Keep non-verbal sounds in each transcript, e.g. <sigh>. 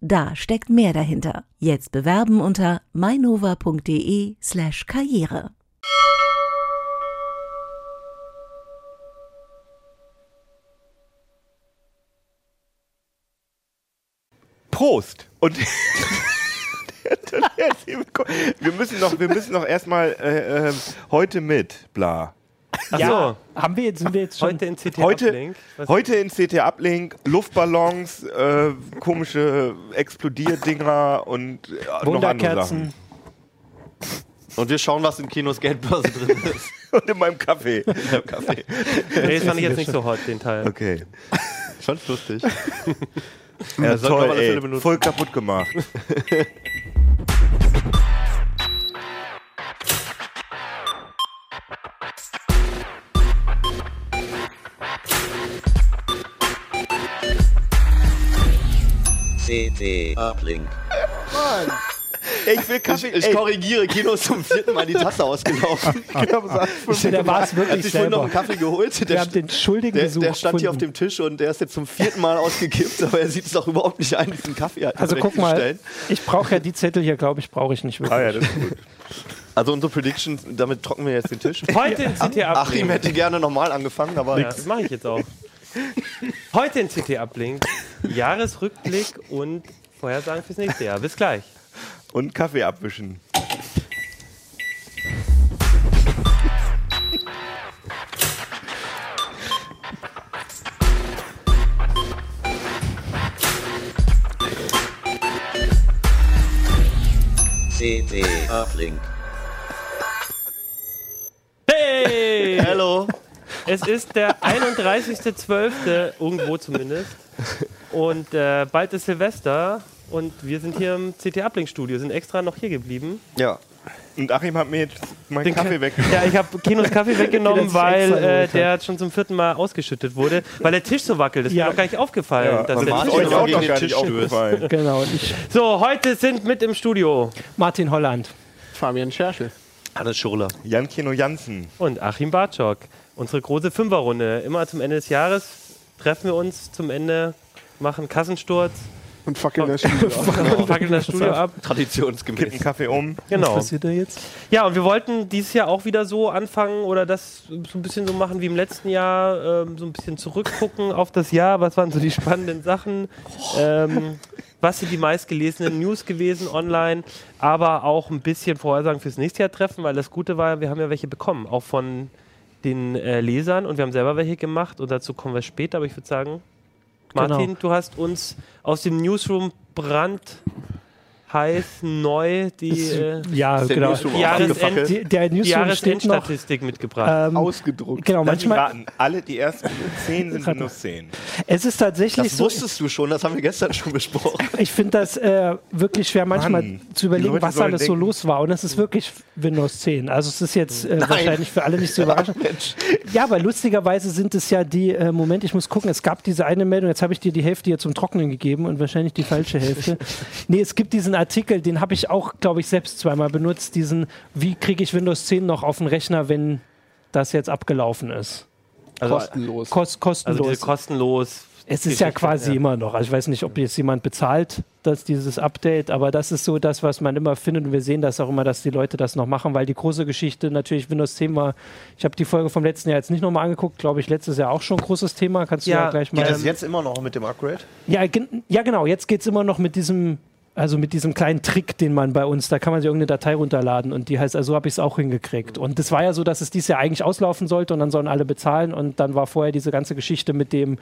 Da steckt mehr dahinter. Jetzt bewerben unter mainova.de slash karriere. Prost! Und wir müssen noch, wir müssen noch erstmal äh, äh, heute mit, bla. Ach Ja, so. haben wir jetzt, sind wir jetzt schon Heute in CT Heute, Uplink. Was- heute in CT Uplink, Luftballons, äh, komische Explodierdinger und äh, Wunderkerzen. Und wir schauen, was in Kinos Geldbörse drin ist. <laughs> Und in meinem Kaffee. Kaffee. Nee, das fand ich jetzt nicht so hot, den Teil. Okay. Schon lustig. Ja, toll, ey. Voll kaputt gemacht. <laughs> CT Uplink. Ey, ich will Kaffee. Ich ey, korrigiere, Kino ist zum vierten Mal die Tasse ausgelaufen. Der war es hat wirklich sich vorhin noch einen. Kaffee geholt. Wir Der, haben den Schuldigen der, gesucht. der stand hier auf dem Tisch und der ist jetzt zum vierten Mal ausgekippt, aber er sieht es auch überhaupt nicht ein, diesen Kaffee halt Also guck mal, stellen. ich brauche ja die Zettel hier, glaube ich, brauche ich nicht wirklich. Ah ja, das ist gut. Also unsere Predictions, damit trocken wir jetzt den Tisch. Heute in CT Achim Uplink. hätte gerne nochmal angefangen, aber Ja, das mache ich jetzt auch. Heute in CT Uplink. Jahresrückblick und Vorhersagen fürs nächste Jahr. Bis gleich. Und Kaffee abwischen. CT Uplink. Hey! Hallo. Es ist der 31.12. irgendwo zumindest. Und äh, bald ist Silvester. Und wir sind hier im CT Uplink Studio, sind extra noch hier geblieben. Ja. Und Achim hat mir jetzt meinen Den Kaffee Ka- weggenommen. Ja, ich habe Kinos Kaffee <laughs> weggenommen, weil äh, der schon zum vierten Mal ausgeschüttet wurde, weil der Tisch so wackelt. Das ist Ja. mir noch gar nicht aufgefallen. Ja, dass das der ist Tisch euch aber auch noch gar nicht Tisch stößt. aufgefallen. Genau. <laughs> So, heute sind mit im Studio Martin Holland. Fabian Scherschel. Hannes Schurler. Jan Kino Jansen. und Achim Bartschok. Unsere große Fünferrunde. Immer zum Ende des Jahres treffen wir uns zum Ende, machen Kassensturz Und fackeln das Studio <laughs> ab. und fackeln das Studio ab. Kippen Traditionsgemäß. Kaffee um. Genau. Was passiert da jetzt? Ja, und wir wollten dieses Jahr auch wieder so anfangen oder das so ein bisschen so machen wie im letzten Jahr, ähm, so ein bisschen zurückgucken auf das Jahr. Was waren so die spannenden Sachen? Ähm, was sind die meistgelesenen News gewesen online? Aber auch ein bisschen Vorhersagen fürs nächste Jahr treffen, weil das Gute war, wir haben ja welche bekommen, auch von den äh, Lesern und wir haben selber welche gemacht und dazu kommen wir später. Aber ich würde sagen, Martin, Genau. du hast uns aus dem Newsroom brand heiß neu die, äh, Ja, der genau. Jahresend-? Die, der die Newsroom steht noch. Jahresendstatistik mitgebracht. Ähm, Ausgedruckt. genau, Lass manchmal. raten. Alle, die ersten zehn sind. Windows 10. Es ist tatsächlich Das so. wusstest du schon, das haben wir gestern schon besprochen. Ich finde das äh, wirklich schwer, manchmal Mann, zu überlegen, was alles so denken- los war. Und es ist wirklich Windows 10. Also es ist jetzt äh, wahrscheinlich für alle nicht so überraschend. <laughs> Ja, aber lustigerweise sind es ja die, äh, Moment, ich muss gucken, es gab diese eine Meldung, jetzt habe ich dir die Hälfte hier zum Trocknen gegeben und wahrscheinlich die falsche Hälfte. <laughs> nee, es gibt diesen Artikel, den habe ich auch, glaube ich, selbst zweimal benutzt, diesen, wie kriege ich Windows 10 noch auf den Rechner, wenn das jetzt abgelaufen ist. Kostenlos. Kost, also kostenlos. diese kostenlos. Es ist ja quasi ja. immer noch. Also ich weiß nicht, ob jetzt jemand bezahlt, dass dieses Update, aber das ist so das, was man immer findet. Und wir sehen das auch immer, dass die Leute das noch machen, weil die große Geschichte natürlich Windows 10 war. Ich habe die Folge vom letzten Jahr jetzt nicht nochmal angeguckt, glaube ich, letztes Jahr auch schon ein großes Thema. Kannst du ja, Ja, gleich Geht mal. das jetzt immer noch mit dem Upgrade? Ja, gen ja genau. Jetzt geht es immer noch mit diesem. Also mit diesem kleinen Trick, den man bei uns, da kann man sich irgendeine Datei runterladen und die heißt, also habe ich es auch hingekriegt. Und das war ja so, dass es dieses Jahr eigentlich auslaufen sollte und dann sollen alle bezahlen und dann war vorher diese ganze Geschichte mit dem,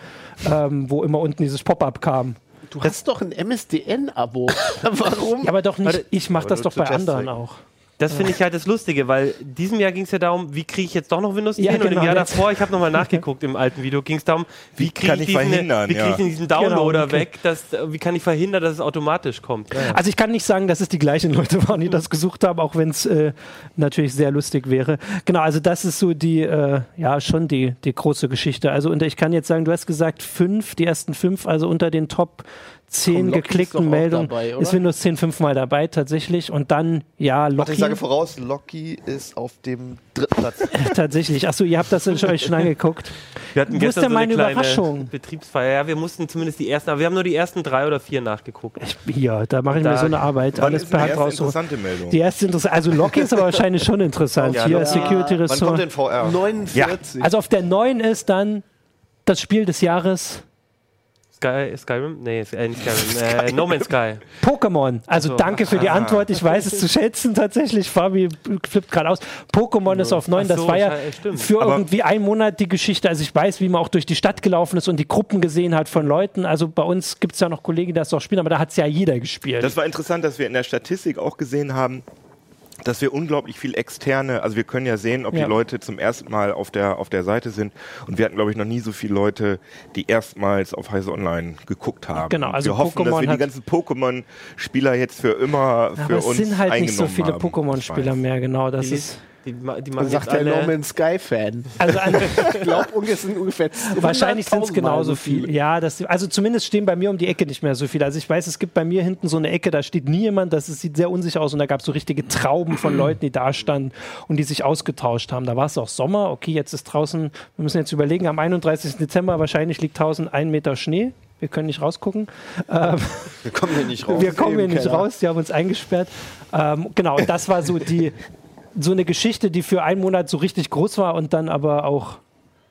ähm, wo immer unten dieses Pop-up kam. Du hast doch ein MSDN-Abo. <laughs> Warum? Ja, aber doch nicht, ich mache das doch bei anderen auch. Das finde ich halt das Lustige, weil diesem Jahr ging es ja darum, wie kriege ich jetzt doch noch Windows 10 Ja, und im genau, Jahr jetzt- davor, ich habe nochmal nachgeguckt im alten Video, ging es darum, wie Wie kriege kann ich, ich diesen, verhindern, wie kriege ich diesen Downloader Genau, wie weg, dass, wie kann ich verhindern, dass es automatisch kommt. Ja. Also ich kann nicht sagen, dass es die gleichen Leute waren, die das gesucht haben, auch wenn es äh, natürlich sehr lustig wäre. Genau, also das ist so die, äh, ja, schon die, die große Geschichte. Also und ich kann jetzt sagen, du hast gesagt fünf, die ersten fünf, also unter den Top zehn geklickten Meldungen dabei, ist Windows 10 fünfmal dabei tatsächlich. Und dann, ja, Warte, Loki ich sage voraus, Loki ist auf dem dritten Platz. <laughs> tatsächlich. Achso, ihr habt das euch schon angeguckt. Wir hatten gestern so eine meine kleine Überraschung? Betriebsfeier. Ja, wir mussten zumindest die ersten, aber wir haben nur die ersten drei oder vier nachgeguckt. Hier, da mache ich Da- mir so eine Arbeit. Alles ist per Hand erste raussuchen. interessante Meldung? Die erste interessante, also Loki ist aber <laughs> wahrscheinlich schon interessant. Ja, Hier, Loki. Security Wann kommt Ressort. denn VR? 49. Also auf der neuen ist dann das Spiel des Jahres Sky, Skyrim? Nee, äh, nicht Skyrim. Äh, no Man's Sky. Pokémon. Also so. danke für die Antwort. Ich weiß es zu schätzen tatsächlich. Fabi flippt gerade aus. Pokémon ist auf 9. Ach Das so, war ja stimmt. für Aber- irgendwie einen Monat die Geschichte. Also ich weiß, wie man auch durch die Stadt gelaufen ist und die Gruppen gesehen hat von Leuten. Also bei uns gibt es ja noch Kollegen, die das auch spielen, aber da hat es ja jeder gespielt. Das war interessant, dass wir in der Statistik auch gesehen haben, dass wir unglaublich viel externe, also wir können ja sehen, ob Ja. die Leute zum ersten Mal auf der, auf der Seite sind. Und wir hatten, glaube ich, noch nie so viele Leute, die erstmals auf Heise Online geguckt haben. Genau, also wir hoffen, dass wir die ganzen Pokémon-Spieler jetzt für immer für aber es uns sind halt nicht so viele. Pokémon-Spieler mehr, genau. Das Die, ist, die, die machen sagt der No Man's Sky-Fan. also an, <laughs> Ich glaube, es sind ungefähr Wahrscheinlich sind es 100.000 genauso viel. Ja, das, also zumindest stehen bei mir um die Ecke nicht mehr so viele. Also ich weiß, es gibt bei mir hinten so eine Ecke, da steht nie jemand, das ist, sieht sehr unsicher aus und da gab es so richtige Trauben von <clears throat> Leuten, die da standen und die sich ausgetauscht haben. Da war es auch Sommer, okay, jetzt ist draußen, wir müssen jetzt überlegen, am 31. Dezember wahrscheinlich liegt 1001 Meter Schnee. Wir können nicht rausgucken. Ähm, Wir kommen hier nicht <laughs> raus. wir kommen hier nicht Keller. raus, die haben uns eingesperrt. Ähm, genau, das war so die so eine Geschichte, die für einen Monat so richtig groß war und dann aber auch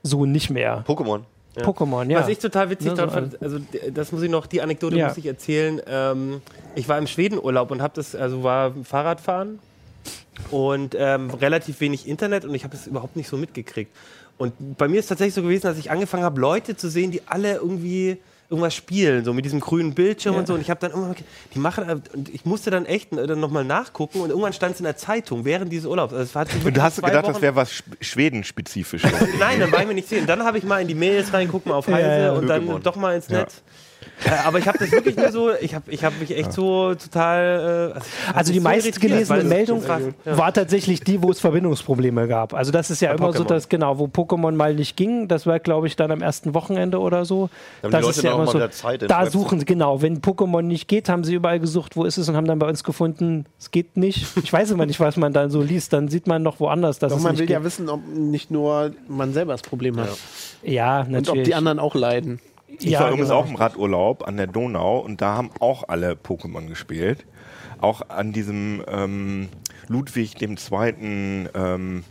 so nicht mehr. Pokémon. Pokémon, ja. Was ich total witzig Ja, so daran fand, also das muss ich noch, die Anekdote Ja. muss ich erzählen. Ähm, ich war im Schwedenurlaub und habe das, also war Fahrradfahren und ähm, relativ wenig Internet und ich habe es überhaupt nicht so mitgekriegt. Und bei mir ist tatsächlich so gewesen, dass ich angefangen habe, Leute zu sehen, die alle irgendwie irgendwas spielen, so mit diesem grünen Bildschirm Ja. und so. Und ich habe dann irgendwann, die machen, und ich musste dann echt äh, dann nochmal nachgucken und irgendwann stand es in der Zeitung während dieses Urlaubs. Also Und du hast gedacht, Wochen- das wäre was Sch- Schweden-spezifisches. <laughs> Nein, dann war ich mir nicht sehen. Dann habe ich mal in die Mails reinguckt, mal auf Heise Ja, ja. und dann doch mal ins Netz. Äh, aber ich habe das wirklich nur so, ich habe ich hab mich echt so total. Äh, also Also die so meistgelesene Meldung so war tatsächlich die, wo es Verbindungsprobleme gab. Also das ist ja Bei immer so, Pokémon. dass genau, wo Pokémon mal nicht ging, das war glaube ich dann am ersten Wochenende oder so. Da das Leute ist ja immer so. Da suchen sie genau, wenn Pokémon nicht geht, haben sie überall gesucht, wo ist es und haben dann bei uns gefunden, es geht nicht. Ich weiß immer nicht, was man dann so liest, dann sieht man noch woanders, dass Doch es man nicht will geht. ja wissen, ob nicht nur man selber das Problem hat. ja, Und natürlich. ob die anderen auch leiden. Ich ja, war übrigens genau. auch im Radurlaub an der Donau und da haben auch alle Pokémon gespielt. Auch an diesem ähm, Ludwig dem Zweiten, ähm,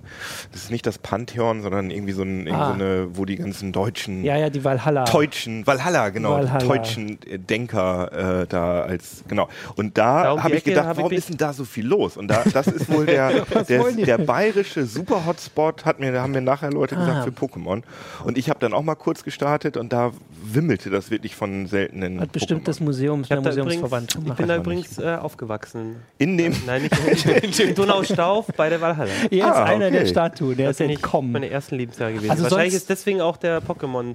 das ist nicht das Pantheon, sondern irgendwie so, ein, irgendwie Ah. so eine, wo die ganzen deutschen, Ja, ja, die Valhalla. deutschen, Valhalla, genau, Valhalla. deutschen äh, Denker äh, da als, genau. Und da habe ich gedacht, hab ich warum ist denn da so viel los? Und da, das ist wohl <laughs> der, der, der bayerische Super-Hotspot, hat mir, da haben mir nachher Leute gesagt, Ah. für Pokémon. Und ich habe dann auch mal kurz gestartet und da wimmelte das wirklich von seltenen Hat bestimmt Pokémon. das Museum, übrigens, Museumsverwandt. ich bin da übrigens äh, aufgewachsen. In dem, Nein, nicht in, in <laughs> Donaustauf bei der Walhalla. Er ist Ah, einer der. Statuen, der Das ist ich entkommen. meine ersten Lebensjahre gewesen. Also Wahrscheinlich ist deswegen auch der Pokémon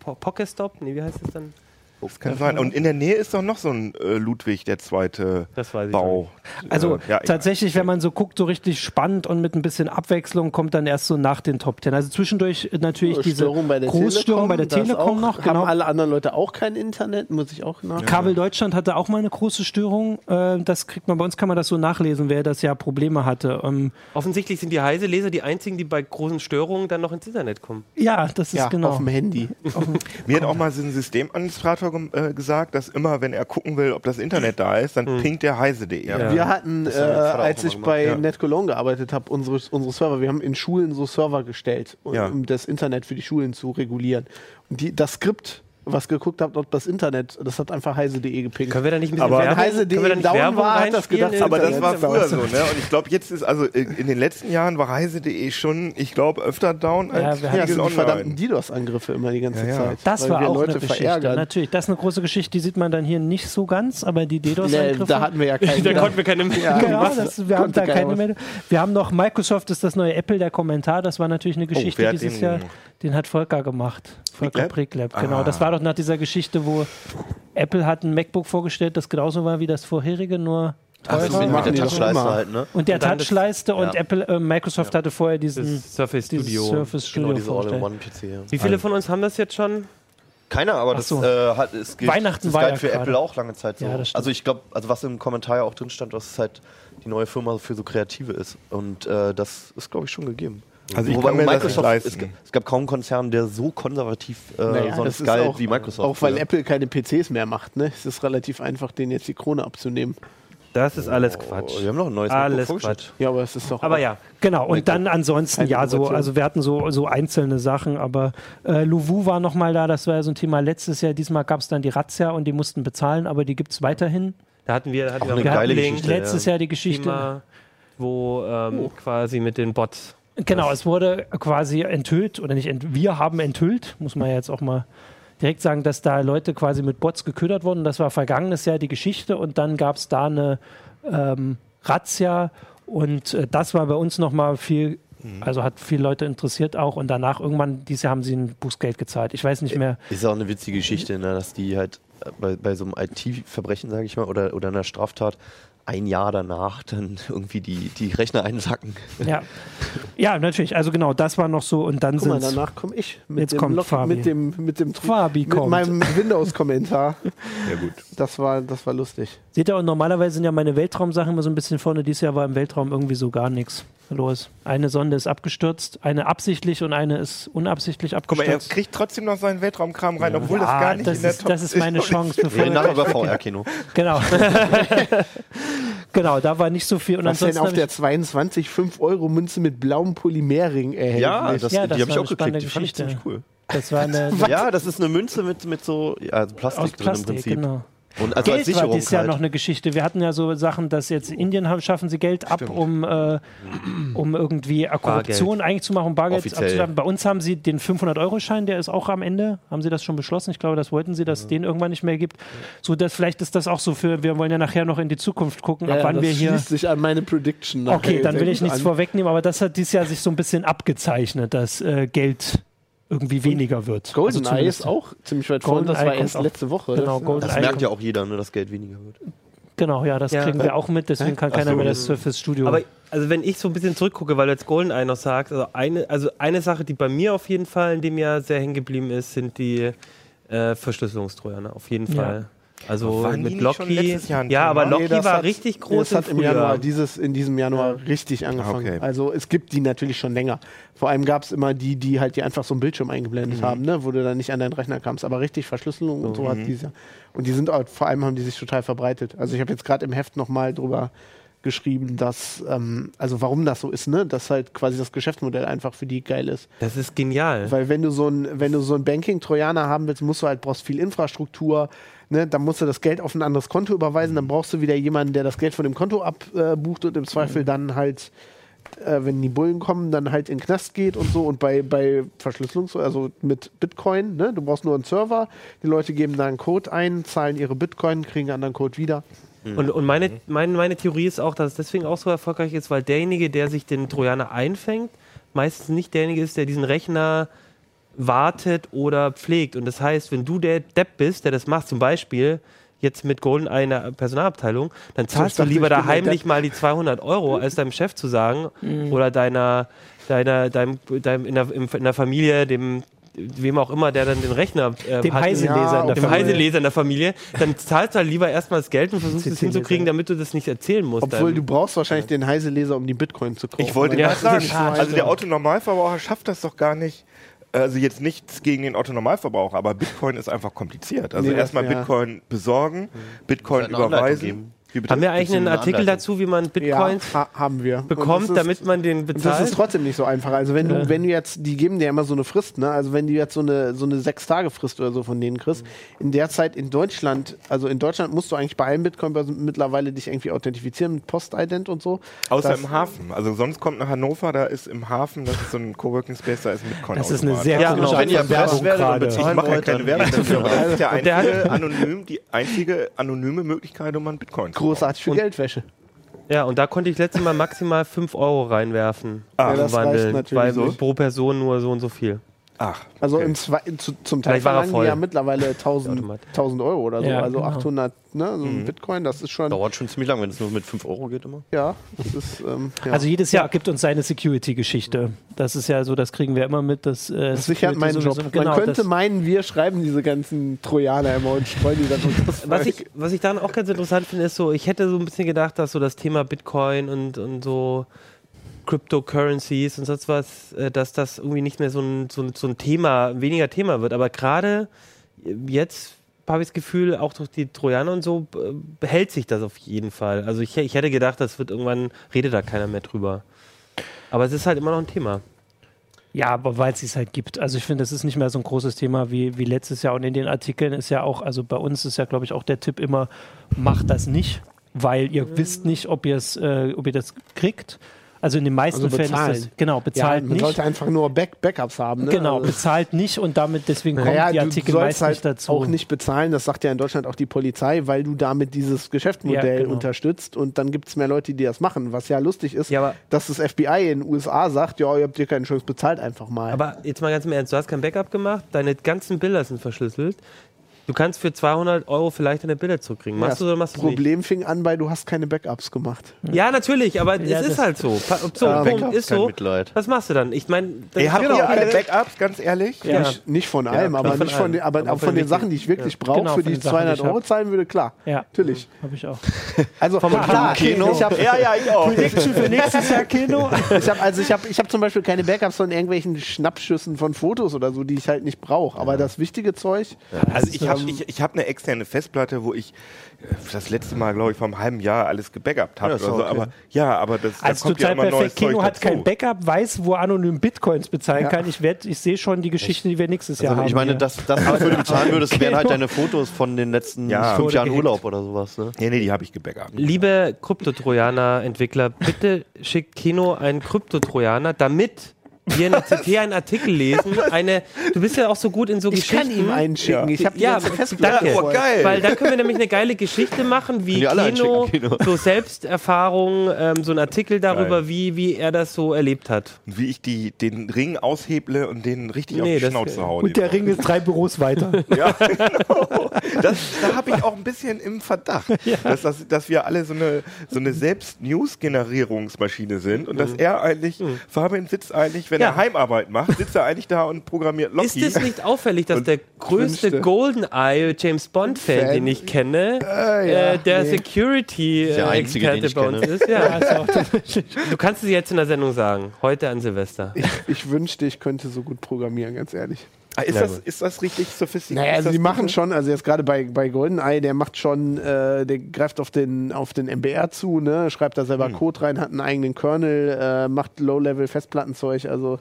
po Pokestop, nee, wie heißt das dann? Das kann sein. Und in der Nähe ist doch noch so ein äh, Ludwig der zweite Das weiß ich Bau. Also Äh, ja, tatsächlich, wenn man so guckt, so richtig spannend und mit ein bisschen Abwechslung kommt dann erst so nach den Top Ten. Also zwischendurch natürlich diese Störung bei der Großstörung bei der Telekom auch, noch. Genau. Haben alle anderen Leute auch kein Internet? Muss ich auch nach. Kabel Deutschland hatte auch mal eine große Störung. Äh, Das kriegt man bei uns kann man das so nachlesen, wer das ja Probleme hatte. Ähm, Offensichtlich sind die Heise-Leser die einzigen, die bei großen Störungen dann noch ins Internet kommen. Ja, das ist Ja, genau. auf dem Handy. Mir hat auch mal so ein Systemadministrator gem- äh, gesagt, dass immer, wenn er gucken will, ob das Internet da ist, dann pinkt der heise.de. Ja. Wir hatten, äh, als ich bei ja. NetCologne gearbeitet habe, unsere, unsere Server, wir haben in Schulen so Server gestellt, um, Ja. um das Internet für die Schulen zu regulieren. Und die, das Skript was geguckt habt, ob das Internet, das hat einfach heise.de gepinkt. Können wir da nicht ein bisschen Aber- Wenn Werbung, heise.de können wir da nicht down Werbung war, hat das gedacht, Aber das war früher so, ne? Und ich glaube, jetzt ist, also in den letzten Jahren war Heise.de schon, ich glaube, öfter down Ja, als wir Ja, die verdammten. DDoS-Angriffe immer die ganze Ja, ja. Zeit. Das war auch Leute eine Geschichte. verärgern. Natürlich, das ist eine große Geschichte, die sieht man dann hier nicht so ganz, aber die Nee, DDoS-Angriffe. da hatten wir ja keinen. <laughs> Da konnten wir keine Ja, genau, das, wir haben da keine. Meldung. Wir haben noch Microsoft ist das neue Apple, der Kommentar. Das war natürlich eine Geschichte wer hat dieses den Jahr. Den hat Volker gemacht. Volker Priklab? Priklab, genau. Ah. Das war doch nach dieser Geschichte, wo Apple hat ein MacBook vorgestellt, das genauso war wie das vorherige, nur Ach, teurer. so mit der doch Touchleiste halt, ne? und der Und Touchleiste und ja. Apple, äh, Microsoft hatte vorher diesen Surface dieses Studio. Surface Studio Genau, diese. All-in-One-PC. Ja. Wie viele von uns haben das jetzt schon? Keiner, aber Ach das so. äh, hat es gilt, Weihnachten das war galt ja für gerade. Apple auch lange Zeit so. Ja, also ich glaube, also was im Kommentar ja auch drin stand, dass es halt die neue Firma für so Kreative ist. Und äh, das ist, glaube ich, schon gegeben. Also ich Wobei kann mir das nicht Microsoft, es, es gab kaum einen Konzern, der so konservativ äh, Naja, sonst das ist galt auch, wie Microsoft. auch weil ja. Apple keine PCs mehr macht. Ne? Es ist relativ einfach, denen jetzt die Krone abzunehmen. Das ist alles Quatsch. Oh, wir haben noch ein neues Alles. Quatsch. Ja, aber es ist doch. Aber ja, Genau, und dann ansonsten, ja, so, also wir hatten so, so einzelne Sachen, aber äh, Louvu war nochmal da, das war ja so ein Thema letztes Jahr. Diesmal gab es dann die Razzia und die mussten bezahlen, aber die gibt es weiterhin. da hatten wir, hatten Auch wir eine geile Geschichte. Letztes Jahr die Geschichte. Thema, wo ähm, quasi mit den Bots. Genau, es wurde quasi enthüllt, oder nicht, ent wir haben enthüllt, muss man ja jetzt auch mal direkt sagen, dass da Leute quasi mit Bots geködert wurden. Das war vergangenes Jahr die Geschichte und dann gab es da eine ähm, Razzia und äh, das war bei uns nochmal viel, also hat viele Leute interessiert auch und danach irgendwann, dieses Jahr haben sie ein Bußgeld gezahlt. Ich weiß nicht mehr. Ist auch eine witzige Geschichte, ne, dass die halt äh, bei, bei so einem IT-Verbrechen, sage ich mal, oder, oder einer Straftat ein Jahr danach dann irgendwie die, die Rechner einsacken. Ja. ja, natürlich. Also genau, das war noch so und dann sind danach komme ich mit Jetzt dem, kommt Log- Fabi. mit dem mit dem Fabi mit kommt. meinem <laughs> Windows-Kommentar. Ja gut. Das war das war lustig. Seht ihr, und normalerweise sind ja meine Weltraumsachen immer so ein bisschen vorne. Dieses Jahr war im Weltraum irgendwie so gar nichts los. Eine Sonde ist abgestürzt, eine absichtlich und eine ist unabsichtlich Guck mal, er abgestürzt. kriegt trotzdem noch seinen Weltraumkram rein, obwohl das gar nicht das in der ist, Top das ist meine Chance. Bevor Wir reden nachher <laughs> über VR-Kino. genau. <laughs> genau, da war nicht so viel. Und Was denn auf der ich, 22 5 Euro Münze mit blauem Polymerring erhältlich? Ja, das, Ja, das die habe ich auch geklickt. Die fand ich Geschichte. ziemlich cool. das war eine, Ja, das ist eine Münze mit, mit so ja, also Plastik aus drin im Plastik, Prinzip. genau. Und also als Geld war Sicherung dieses Jahr halt. noch eine Geschichte. Wir hatten ja so Sachen, dass jetzt in Indien haben, schaffen sie Geld ab, um, äh, um irgendwie äh, Korruption eigentlich zu machen, Bargeld Offiziell. abzuschaffen. Bei uns haben sie den 500-Euro-Schein, der ist auch am Ende. Haben sie das schon beschlossen? Ich glaube, das wollten sie, dass es den irgendwann nicht mehr gibt. So, dass vielleicht ist das auch so für, wir wollen ja nachher noch in die Zukunft gucken, Ja, ab wann das wir hier. schließt sich an meine Prediction. nachher Okay, dann will ich nichts an. vorwegnehmen, aber das hat dieses Jahr sich so ein bisschen abgezeichnet, dass äh, Geld irgendwie weniger wird. GoldenEye Also ist auch ziemlich weit vorne. Das GoldenEye war erst letzte Woche. Genau, das, Golden- Das merkt ja auch jeder, ne, dass Geld weniger wird. Genau, ja, das Ja. kriegen wir auch mit, deswegen kann keiner so. mehr das Surface Studio. Aber also wenn ich so ein bisschen zurückgucke, weil du jetzt GoldenEye noch sagst, also eine, also eine Sache, die bei mir auf jeden Fall in dem Jahr sehr hängen geblieben ist, sind die äh, Verschlüsselungstrojaner, auf jeden Ja. Also Waren die mit nicht schon Locky. letztes Jahr ein Ja, aber? Locky Nee, war hat- richtig groß Das hat im. Januar, dieses, in diesem Januar richtig angefangen. Okay. Also es gibt die natürlich schon länger. Vor allem gab es immer die, die halt dir einfach so ein Bildschirm eingeblendet haben, ne? wo du dann nicht an deinen Rechner kamst. Aber richtig Verschlüsselung und so hat diese. Und die sind auch, vor allem haben die sich total verbreitet. Also ich habe jetzt gerade im Heft nochmal drüber geschrieben, dass, ähm, also warum das so ist, ne? Dass halt quasi das Geschäftsmodell einfach für die geil ist. Das ist genial. Weil wenn du so ein, wenn du so ein Banking-Trojaner haben willst, musst du halt, brauchst viel Infrastruktur, ne, dann musst du das Geld auf ein anderes Konto überweisen, dann brauchst du wieder jemanden, der das Geld von dem Konto abbucht und im Zweifel dann halt, äh, wenn die Bullen kommen, dann halt in den Knast geht und so. Und bei, bei Verschlüsselung, so, also mit Bitcoin, ne, du brauchst nur einen Server, die Leute geben da einen Code ein, zahlen ihre Bitcoin, kriegen einen anderen Code wieder. Und, und meine, meine, meine Theorie ist auch, dass es deswegen auch so erfolgreich ist, weil derjenige, der sich den Trojaner einfängt, meistens nicht derjenige ist, der diesen Rechner wartet oder pflegt. Und das heißt, wenn du der Depp bist, der das macht, zum Beispiel jetzt mit GoldenEye in der Personalabteilung, dann zahlst du dachte, lieber da heimlich mal die 200 Euro, als deinem Chef zu sagen oder deiner, deiner, deinem, deinem in, der, in der Familie, dem wem auch immer, der dann den Rechner äh, Dem hat, Heiseleser Ja, in der dem Familie. Heiseleser in der Familie, dann zahlst du halt lieber erstmal das Geld und versuchst es hinzukriegen, damit du das nicht erzählen musst. Obwohl deinem- du brauchst wahrscheinlich den Heise-Leser, um die Bitcoin zu kaufen. Ich wollte Ja, gerade das sagen, so also der. Autonormalverbraucher schafft das doch gar nicht. Also jetzt nichts gegen den Autonormalverbraucher, aber Bitcoin ist einfach kompliziert. Also Nee, erstmal ja. Bitcoin besorgen, Bitcoin Eine Anleitung überweisen. Haben wir eigentlich einen Artikel Anleitung. dazu, wie man Ja, Bitcoins ha haben wir. Bekommt, ist- damit man den Und das bezahlt? ist trotzdem nicht so einfach. Also wenn du, wenn du jetzt, die geben dir immer so eine Frist, ne? Also wenn du jetzt so eine so eine sechs Tage Frist oder so von denen kriegst, in der Zeit in Deutschland, also in Deutschland musst du eigentlich bei allen Bitcoin-Börsen mittlerweile dich irgendwie authentifizieren mit Postident und so. Außer Das- im Hafen. Also sonst kommt nach Hannover, da ist im Hafen, das ist so ein Coworking Space, da ist ein Bitcoin. Das ist eine sehr Ja, komische genau. Wenn ihr Werbung gerade. Ich mache ja keine Werbung das <laughs> dafür, aber das ist der einzige anonym, die einzige anonyme Möglichkeit, um an Bitcoin zu Großartig für Und- Geldwäsche. Ja, und da konnte ich letztes Mal maximal 5 Euro reinwerfen. Ah, Ja, das reicht umwandeln, natürlich weil so. pro Person nur so und so viel. Ach, Also okay. im Zwei, zu, zum Teil er verlangen die ja mittlerweile 1000, Automat. 1000 Euro oder so. Ja, also genau. 800, ne? So ein Bitcoin, das ist schon, Dauert schon ziemlich lang, wenn es nur mit 5 Euro geht immer. ja, das ist, ähm, ja. Also jedes Jahr gibt uns seine Security-Geschichte. Das ist ja so, das kriegen wir immer mit. Dass, äh, das sichert Security meinen Job. sowieso- Man Genau, könnte meinen, wir schreiben diese ganzen Trojaner immer und streuen die dann unter das <laughs> Was ich, was ich dann auch ganz interessant finde, ist so, ich hätte so ein bisschen gedacht, dass so das Thema Bitcoin und, und so Cryptocurrencies und sonst was, äh, dass das irgendwie nicht mehr so ein, so ein, so ein Thema, weniger Thema wird. Aber gerade äh, jetzt habe ich das Gefühl, auch durch die Trojaner und so, äh, behält sich das auf jeden Fall. Also ich, ich hätte gedacht, das wird irgendwann, redet da keiner mehr drüber. Aber es ist halt immer noch ein Thema. Ja, aber weil es es halt gibt. Also ich finde, das ist nicht mehr so ein großes Thema wie, wie letztes Jahr. Und in den Artikeln ist ja auch, also bei uns ist ja, glaube ich, auch der Tipp immer, macht das nicht, weil ihr wisst nicht, ob äh, ob ihr das kriegt. Also in den meisten Also Fällen ist das, genau, Ja, bezahlt man nicht. sollte einfach nur Back Backups haben. Ne? Genau, Also- bezahlt nicht und damit deswegen kommen Naja, die Artikel meist halt nicht dazu. auch nicht bezahlen, das sagt ja in Deutschland auch die Polizei, weil du damit dieses Geschäftsmodell Ja, genau. unterstützt und dann gibt es mehr Leute, die das machen. Was ja lustig ist, Ja, aber- dass das FBI in den USA sagt, ja, ihr habt hier keine Chance, bezahlt einfach mal. Aber jetzt mal ganz im Ernst, du hast kein Backup gemacht, deine ganzen Bilder sind verschlüsselt. Du kannst für 200 Euro vielleicht deine Bilder zurückkriegen. Machst Ja, du oder machst das du es nicht? Problem fing an bei, du hast keine Backups gemacht. Ja, natürlich, aber Ja, es ist halt so. So, Ähm, Punkt Backups, ist so. Mitleid. Was machst du dann? Ich meine, Ey, habt Genau, ihr alle alle- Backups, ganz ehrlich? Ja. Nicht, nicht von allem, aber von nicht von allem. den, aber, Aber auch von von den den Sachen, die ich wirklich ja. brauche, Genau, für die die 200 ich Euro hab. zahlen würde, klar. ja, Natürlich. habe ich auch. <laughs> Also klar, Kino? ich habe Ja, ja, ich auch. Prediction für nächstes Jahr Kino. ich hab, also ich habe ich hab zum Beispiel keine Backups von irgendwelchen Schnappschüssen von Fotos oder so, die ich halt nicht brauche. Aber das wichtige Zeug, Also ich habe ich, ich hab eine externe Festplatte, wo ich äh, das letzte Mal, glaube ich, vor einem halben Jahr alles gebackupt habe. Ja, so. okay. Aber ja, aber das Als da kommt ja total immer neues perfekt. Kino Zeug hat kein dazu. Backup, weiß, wo anonym Bitcoins bezahlen Ja. kann. Ich, werd, ich sehe schon die Geschichte, die wir nächstes Jahr Also haben. ich meine, hier. das, das was du bezahlen würdest, wären halt deine Fotos von den letzten Ja. fünf Jahren gehackt. Urlaub oder sowas. Ne? Nee, nee, die habe ich gebackupt. liebe Kryptotrojaner-Entwickler, bitte schickt Kino einen Kryptotrojaner, damit wir in der CT einen Artikel lesen. Eine, du bist ja auch so gut in so ich Geschichten. kann ihm einen schicken. Ich habe die Ja, ganze danke. voll. geil. Weil dann können wir nämlich eine geile Geschichte machen, wie Kino, Kino. so Selbsterfahrung, ähm, so ein Artikel darüber, Geil. wie, wie er das so erlebt hat. Und wie ich die, den Ring ausheble und den richtig Nee, auf die Schnauze haue. und der Ring ist drei Büros weiter. <laughs> Ja, genau. Das, da habe ich auch ein bisschen im Verdacht, dass, das, dass wir alle so eine, so eine Selbst-News-Generierungsmaschine sind und dass er eigentlich, Fabian sitzt eigentlich, wenn Ja. er Heimarbeit macht, sitzt er eigentlich da und programmiert Loki. Ist es nicht auffällig, dass der größte wünschte. GoldenEye James Bond-Fan, Fan. den ich kenne, Äh, ja, äh, der nee. Der einzige, ich bei uns ist? Ja. <laughs> du kannst es jetzt in der Sendung sagen, heute an Silvester. Ich, ich wünschte, ich könnte so gut programmieren, ganz ehrlich. Ah, ist, das, ist das richtig sophisticated? Naja, also die machen gut? schon, also jetzt gerade bei, bei GoldenEye, der macht schon, äh, der greift auf den, auf den MBR zu, ne, schreibt da selber Code rein, hat einen eigenen Kernel, äh, macht Low-Level-Festplattenzeug, also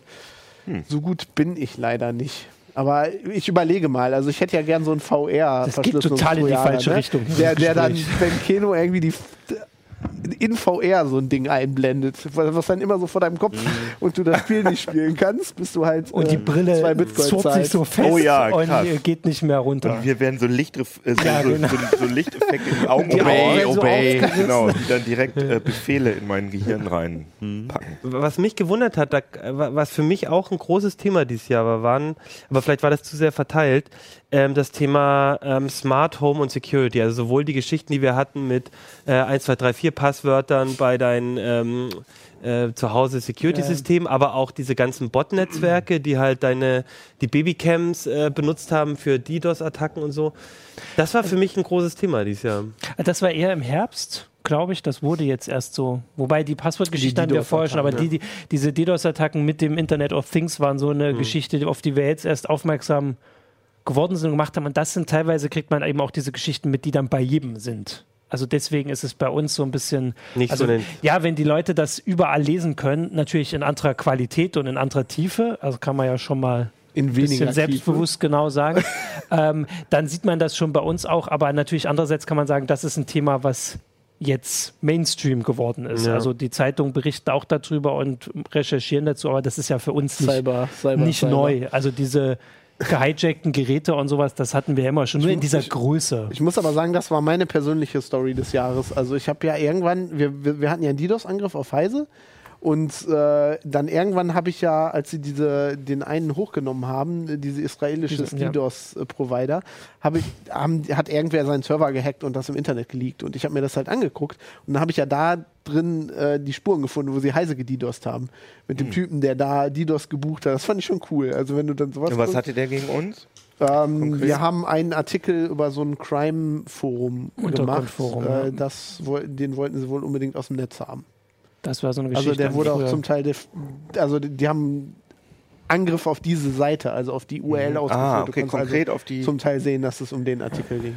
so gut bin ich leider nicht. Aber ich überlege mal, also ich hätte ja gern so ein VR. Das geht total in die falsche ne? Richtung, Der, der dann, wenn Keno irgendwie die in VR so ein Ding einblendet, was dann immer so vor deinem Kopf und du das Spiel nicht spielen kannst, bis du halt Und die äh, Brille zwei Bitcoin zurrt sich so fest Oh ja, und krass. geht nicht mehr runter. Und wir werden so, Licht, äh, so, Ja, genau. so, so Lichteffekte in die Augen Die bauen. Augen Obey, so obey. Genau, die dann direkt äh, Befehle in mein Gehirn reinpacken. Was mich gewundert hat, da, was für mich auch ein großes Thema dieses Jahr war, waren, aber vielleicht war das zu sehr verteilt, ähm, das Thema ähm, Smart Home und Security. Also sowohl die Geschichten, die wir hatten mit äh, 1, 2, 3, 4 Passwörtern bei deinen ähm, äh, zu Hause Security-Systemen, aber auch diese ganzen Bot-Netzwerke, die halt deine, die Babycams äh, benutzt haben für DDoS-Attacken und so. Das war für mich ein großes Thema dieses Jahr. Das war eher im Herbst, glaube ich. Das wurde jetzt erst so. Wobei die Passwortgeschichte Die hatten wir vorher schon, aber DDoS-Attacken, die, die, diese DDoS-Attacken mit dem Internet of Things waren so eine Geschichte, auf die wir jetzt erst aufmerksam geworden sind und gemacht haben. Und das sind teilweise, kriegt man eben auch diese Geschichten mit, die dann bei jedem sind. Also deswegen ist es bei uns so ein bisschen, Nicht also so den- ja, wenn die Leute das überall lesen können, natürlich in anderer Qualität und in anderer Tiefe, also kann man ja schon mal In ein weniger bisschen Tiefe. selbstbewusst genau sagen, <laughs> ähm, dann sieht man das schon bei uns auch, aber natürlich andererseits kann man sagen, das ist ein Thema, was jetzt Mainstream geworden ist. Ja. Also die Zeitungen berichten auch darüber und recherchieren dazu, aber das ist ja für uns nicht, Cyber, Cyber, nicht Cyber. neu. Also diese gehijackten Geräte und sowas, das hatten wir immer schon, nur in dieser Größe. Ich muss aber sagen, das war meine persönliche Story des Jahres. Also ich habe ja irgendwann, wir, wir, wir hatten ja einen DDoS-Angriff auf Heise und äh, dann irgendwann habe ich ja, als sie diese, den einen hochgenommen haben, diese israelische ja. DDoS-Provider, habe ich, haben, hat irgendwer seinen Server gehackt und das im Internet geleakt. Und ich habe mir das halt angeguckt und dann habe ich ja da drin äh, die Spuren gefunden, wo sie Heise gedidost haben. Mit dem Typen, der da DDoS gebucht hat. Das fand ich schon cool. Also wenn du dann sowas Und was guckst- hatte der gegen uns? ähm, wir haben einen Artikel über so ein Crime-Forum gemacht. Äh, das, den wollten sie wohl unbedingt aus dem Netz haben. Das war so eine Geschichte. Also der wurde auch früher. zum Teil, also die, die haben Angriff auf diese Seite, also auf die URL ausgeführt. Ah, Du okay, kannst konkret also auf die. Zum Teil sehen, dass es um den Artikel ging.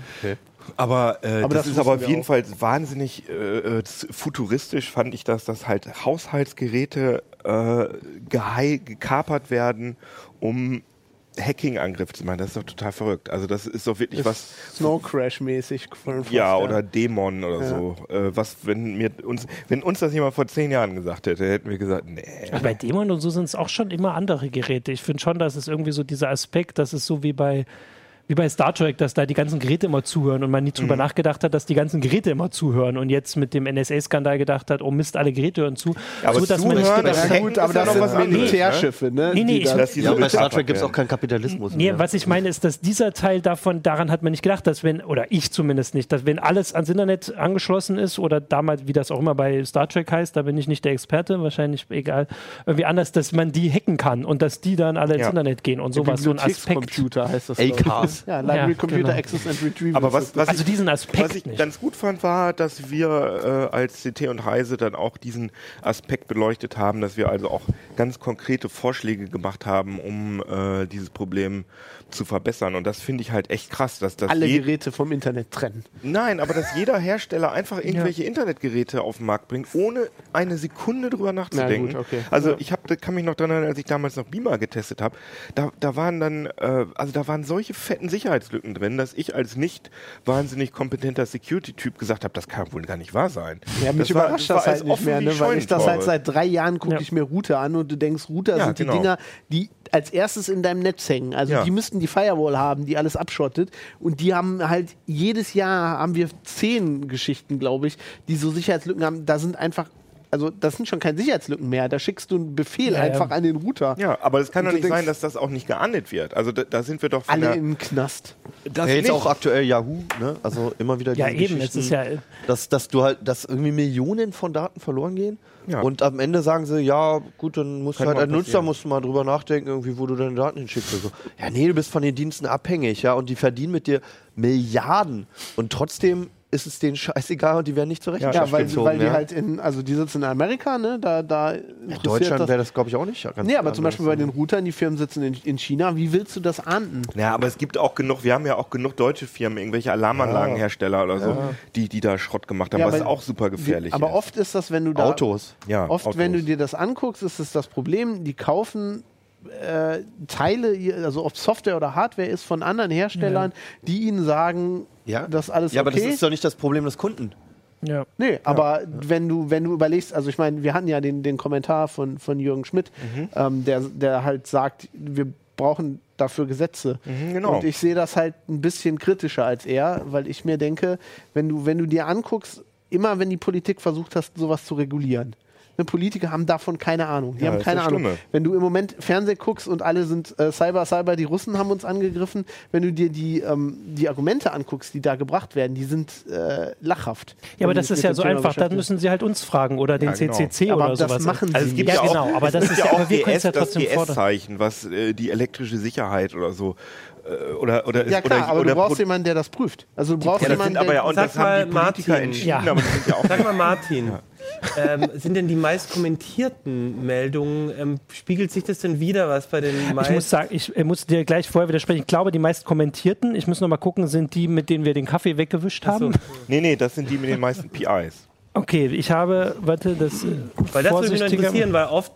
Aber, äh, Aber das, das ist aber auf jeden auch. Fall wahnsinnig äh, äh, futuristisch, fand ich das, dass halt Haushaltsgeräte äh, gekapert werden, um Hacking-Angriff zu machen. Das ist doch total verrückt. Also das ist doch wirklich was. Snow Crash-mäßig. Ja, oder Dämon oder Ja. so. Äh, was, wenn mir uns, wenn uns das jemand vor zehn Jahren gesagt hätte, hätten wir gesagt, nee. Aber bei Dämon und so sind es auch schon immer andere Geräte. Ich finde schon, dass es irgendwie so dieser Aspekt, dass es so wie bei, wie bei Star Trek, dass da die ganzen Geräte immer zuhören und man nie Mhm. drüber nachgedacht hat, dass die ganzen Geräte immer zuhören und jetzt mit dem NSA-Skandal gedacht hat, oh Mist, alle Geräte hören zu. aber so, dass man nicht zuhören, das Ja, Hacken gut, aber ist ja das noch was Militärschiffe, ne? Nee, nee, ich- da- die Ja, so bei Star Trek gibt es auch keinen Kapitalismus. Nee, mehr. was ich meine, ist, dass dieser Teil davon, daran hat man nicht gedacht, dass wenn, oder ich zumindest nicht, dass wenn alles ans Internet angeschlossen ist oder damals, wie das auch immer bei Star Trek heißt, da bin ich nicht der Experte, wahrscheinlich egal, irgendwie anders, dass man die hacken kann und dass die dann alle ins Ja. Internet gehen und sowas, so ein Aspekt. Computer heißt das. ACARS. <laughs> Ja, Library Ja, Computer genau. Access and Retrieval. Aber was, was Also ich, diesen Aspekt was ich nicht. ganz gut fand, war, dass wir äh, als CT und Heise dann auch diesen Aspekt beleuchtet haben, dass wir also auch ganz konkrete Vorschläge gemacht haben, um äh, dieses Problem zu verbessern. Und das finde ich halt echt krass, dass das alle Geräte vom Internet trennen. Nein, aber dass jeder Hersteller einfach irgendwelche Internetgeräte auf den Markt bringt, ohne eine Sekunde drüber nachzudenken. gut, okay. Also Ja. ich hab, da kann mich noch daran erinnern, als ich damals noch Beamer getestet habe, da, da waren dann, äh, also da waren solche fetten Sicherheitslücken drin, dass ich als nicht wahnsinnig kompetenter Security-Typ gesagt habe, das kann wohl gar nicht wahr sein. Ja, mich Das war- überrascht das das, war halt nicht offen mehr, ne? weil ich das halt seit drei Jahren gucke Ja. ich mir Router an und du denkst, Router Ja, sind die genau. Dinger, die als erstes in deinem Netz hängen. Also Ja. die müssten die Firewall haben, die alles abschottet. Und die haben halt jedes Jahr haben wir zehn Geschichten, glaube ich, die so Sicherheitslücken haben. Da sind einfach, also das sind schon keine Sicherheitslücken mehr. Da schickst du einen Befehl Ja, ja. einfach an den Router. Ja, aber es kann doch nicht sein, dass das auch nicht geahndet wird. Also da, da sind wir doch von Alle den Knast. das ja, jetzt nicht. auch aktuell Yahoo, ne? Also immer wieder Ja, diese eben, es Geschichten, ist ja, dass, dass du halt, dass irgendwie Millionen von Daten verloren gehen. Ja. Und am Ende sagen sie, ja, gut, dann musst Kann du halt als Nutzer musst du mal drüber nachdenken, irgendwie, wo du deine Daten hinschickst. oder So. Ja, nee, du bist von den Diensten abhängig, ja, und die verdienen mit dir Milliarden. Und trotzdem ist es denen scheißegal und die werden nicht zur Ja, weil, gezogen. weil die ja. halt in, also die sitzen in Amerika, ne? Da, da in Deutschland das- wäre das, glaube ich, auch nicht. Ganz Nee, aber zum. Beispiel bei den Routern, die Firmen sitzen in, in China, wie willst du das ahnden? Ja, aber es gibt auch genug, wir haben ja auch genug deutsche Firmen, irgendwelche Alarmanlagenhersteller oder so, die, die da Schrott gemacht haben, Ja, was aber auch super gefährlich Aber ist. oft ist das, wenn du da. Autos. ja, Oft, Autos. wenn du dir das anguckst, ist es das Problem, die kaufen äh, Teile, also ob Software oder Hardware ist, von anderen Herstellern, die ihnen sagen, Ja. das ist alles Ja, aber okay. das ist doch nicht das Problem des Kunden. ja. Nee, aber wenn du, wenn du überlegst, also ich meine, wir hatten ja den, den Kommentar von, von Jürgen Schmidt, Mhm. ähm, der, der halt sagt, wir brauchen dafür Gesetze. Mhm, genau. Und ich sehe das halt ein bisschen kritischer als er, weil ich mir denke, wenn du, wenn du dir anguckst, immer wenn die Politik versucht hast, sowas zu regulieren. Ne, Politiker haben davon keine Ahnung. Die Ja, haben das keine das Ahnung. Schlimme. Wenn du im Moment Fernsehen guckst und alle sind äh, Cyber, Cyber, die Russen haben uns angegriffen, wenn du dir die, ähm, die Argumente anguckst, die da gebracht werden, die sind äh, lachhaft. Ja, aber das ist ja so einfach, dann müssen sie halt uns fragen oder den Ja, genau. CCC Aber oder das sowas. machen sie Also es gibt Ja, genau, auch, aber das ist ja auch aber wir können's GS, ja das trotzdem fordern. GS-Zeichen, was äh, die elektrische Sicherheit oder so oder oder ist, Ja klar, oder, aber oder du brauchst Pro- jemanden, der das prüft. Also du brauchst ja, das jemanden, sind aber ja der und Sag das haben die mal, Politiker Martin. entschieden, Ja. aber die sind ja auch <laughs> Sag mal, <laughs> Martin, ähm, sind denn die meist kommentierten Meldungen, ähm, spiegelt sich das denn wieder, was bei den Ich meist... muss sagen, ich äh, muss dir gleich vorher widersprechen. Ich glaube, die meist kommentierten, ich muss noch mal gucken, sind die, mit denen wir den Kaffee weggewischt haben. so. Nee, nee, das sind die mit den meisten PIs. Okay, ich habe, warte, das. äh, weil das würde mich noch interessieren, weil oft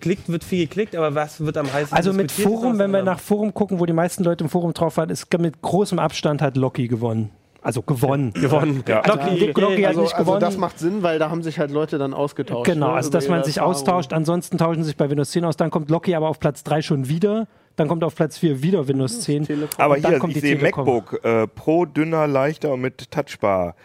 klickt, wird viel geklickt, aber was wird am heißesten Also mit Forum, wenn wir nach Forum gucken, wo die meisten Leute im Forum drauf waren, ist mit großem Abstand hat Loki gewonnen. Also gewonnen. gewonnen. Ja. Also, Loki, Loki hat also, nicht also gewonnen. das macht Sinn, weil da haben sich halt Leute dann ausgetauscht. Genau, ne, also dass man sich austauscht. Ansonsten tauschen sich bei Windows 10 aus. Dann kommt Loki aber auf Platz 3 schon wieder. Dann kommt auf Platz 4 wieder Windows 10. Telekom. Aber hier, kommt ich die sehe Telekom. MacBook äh, Pro, dünner, leichter und mit Touchbar.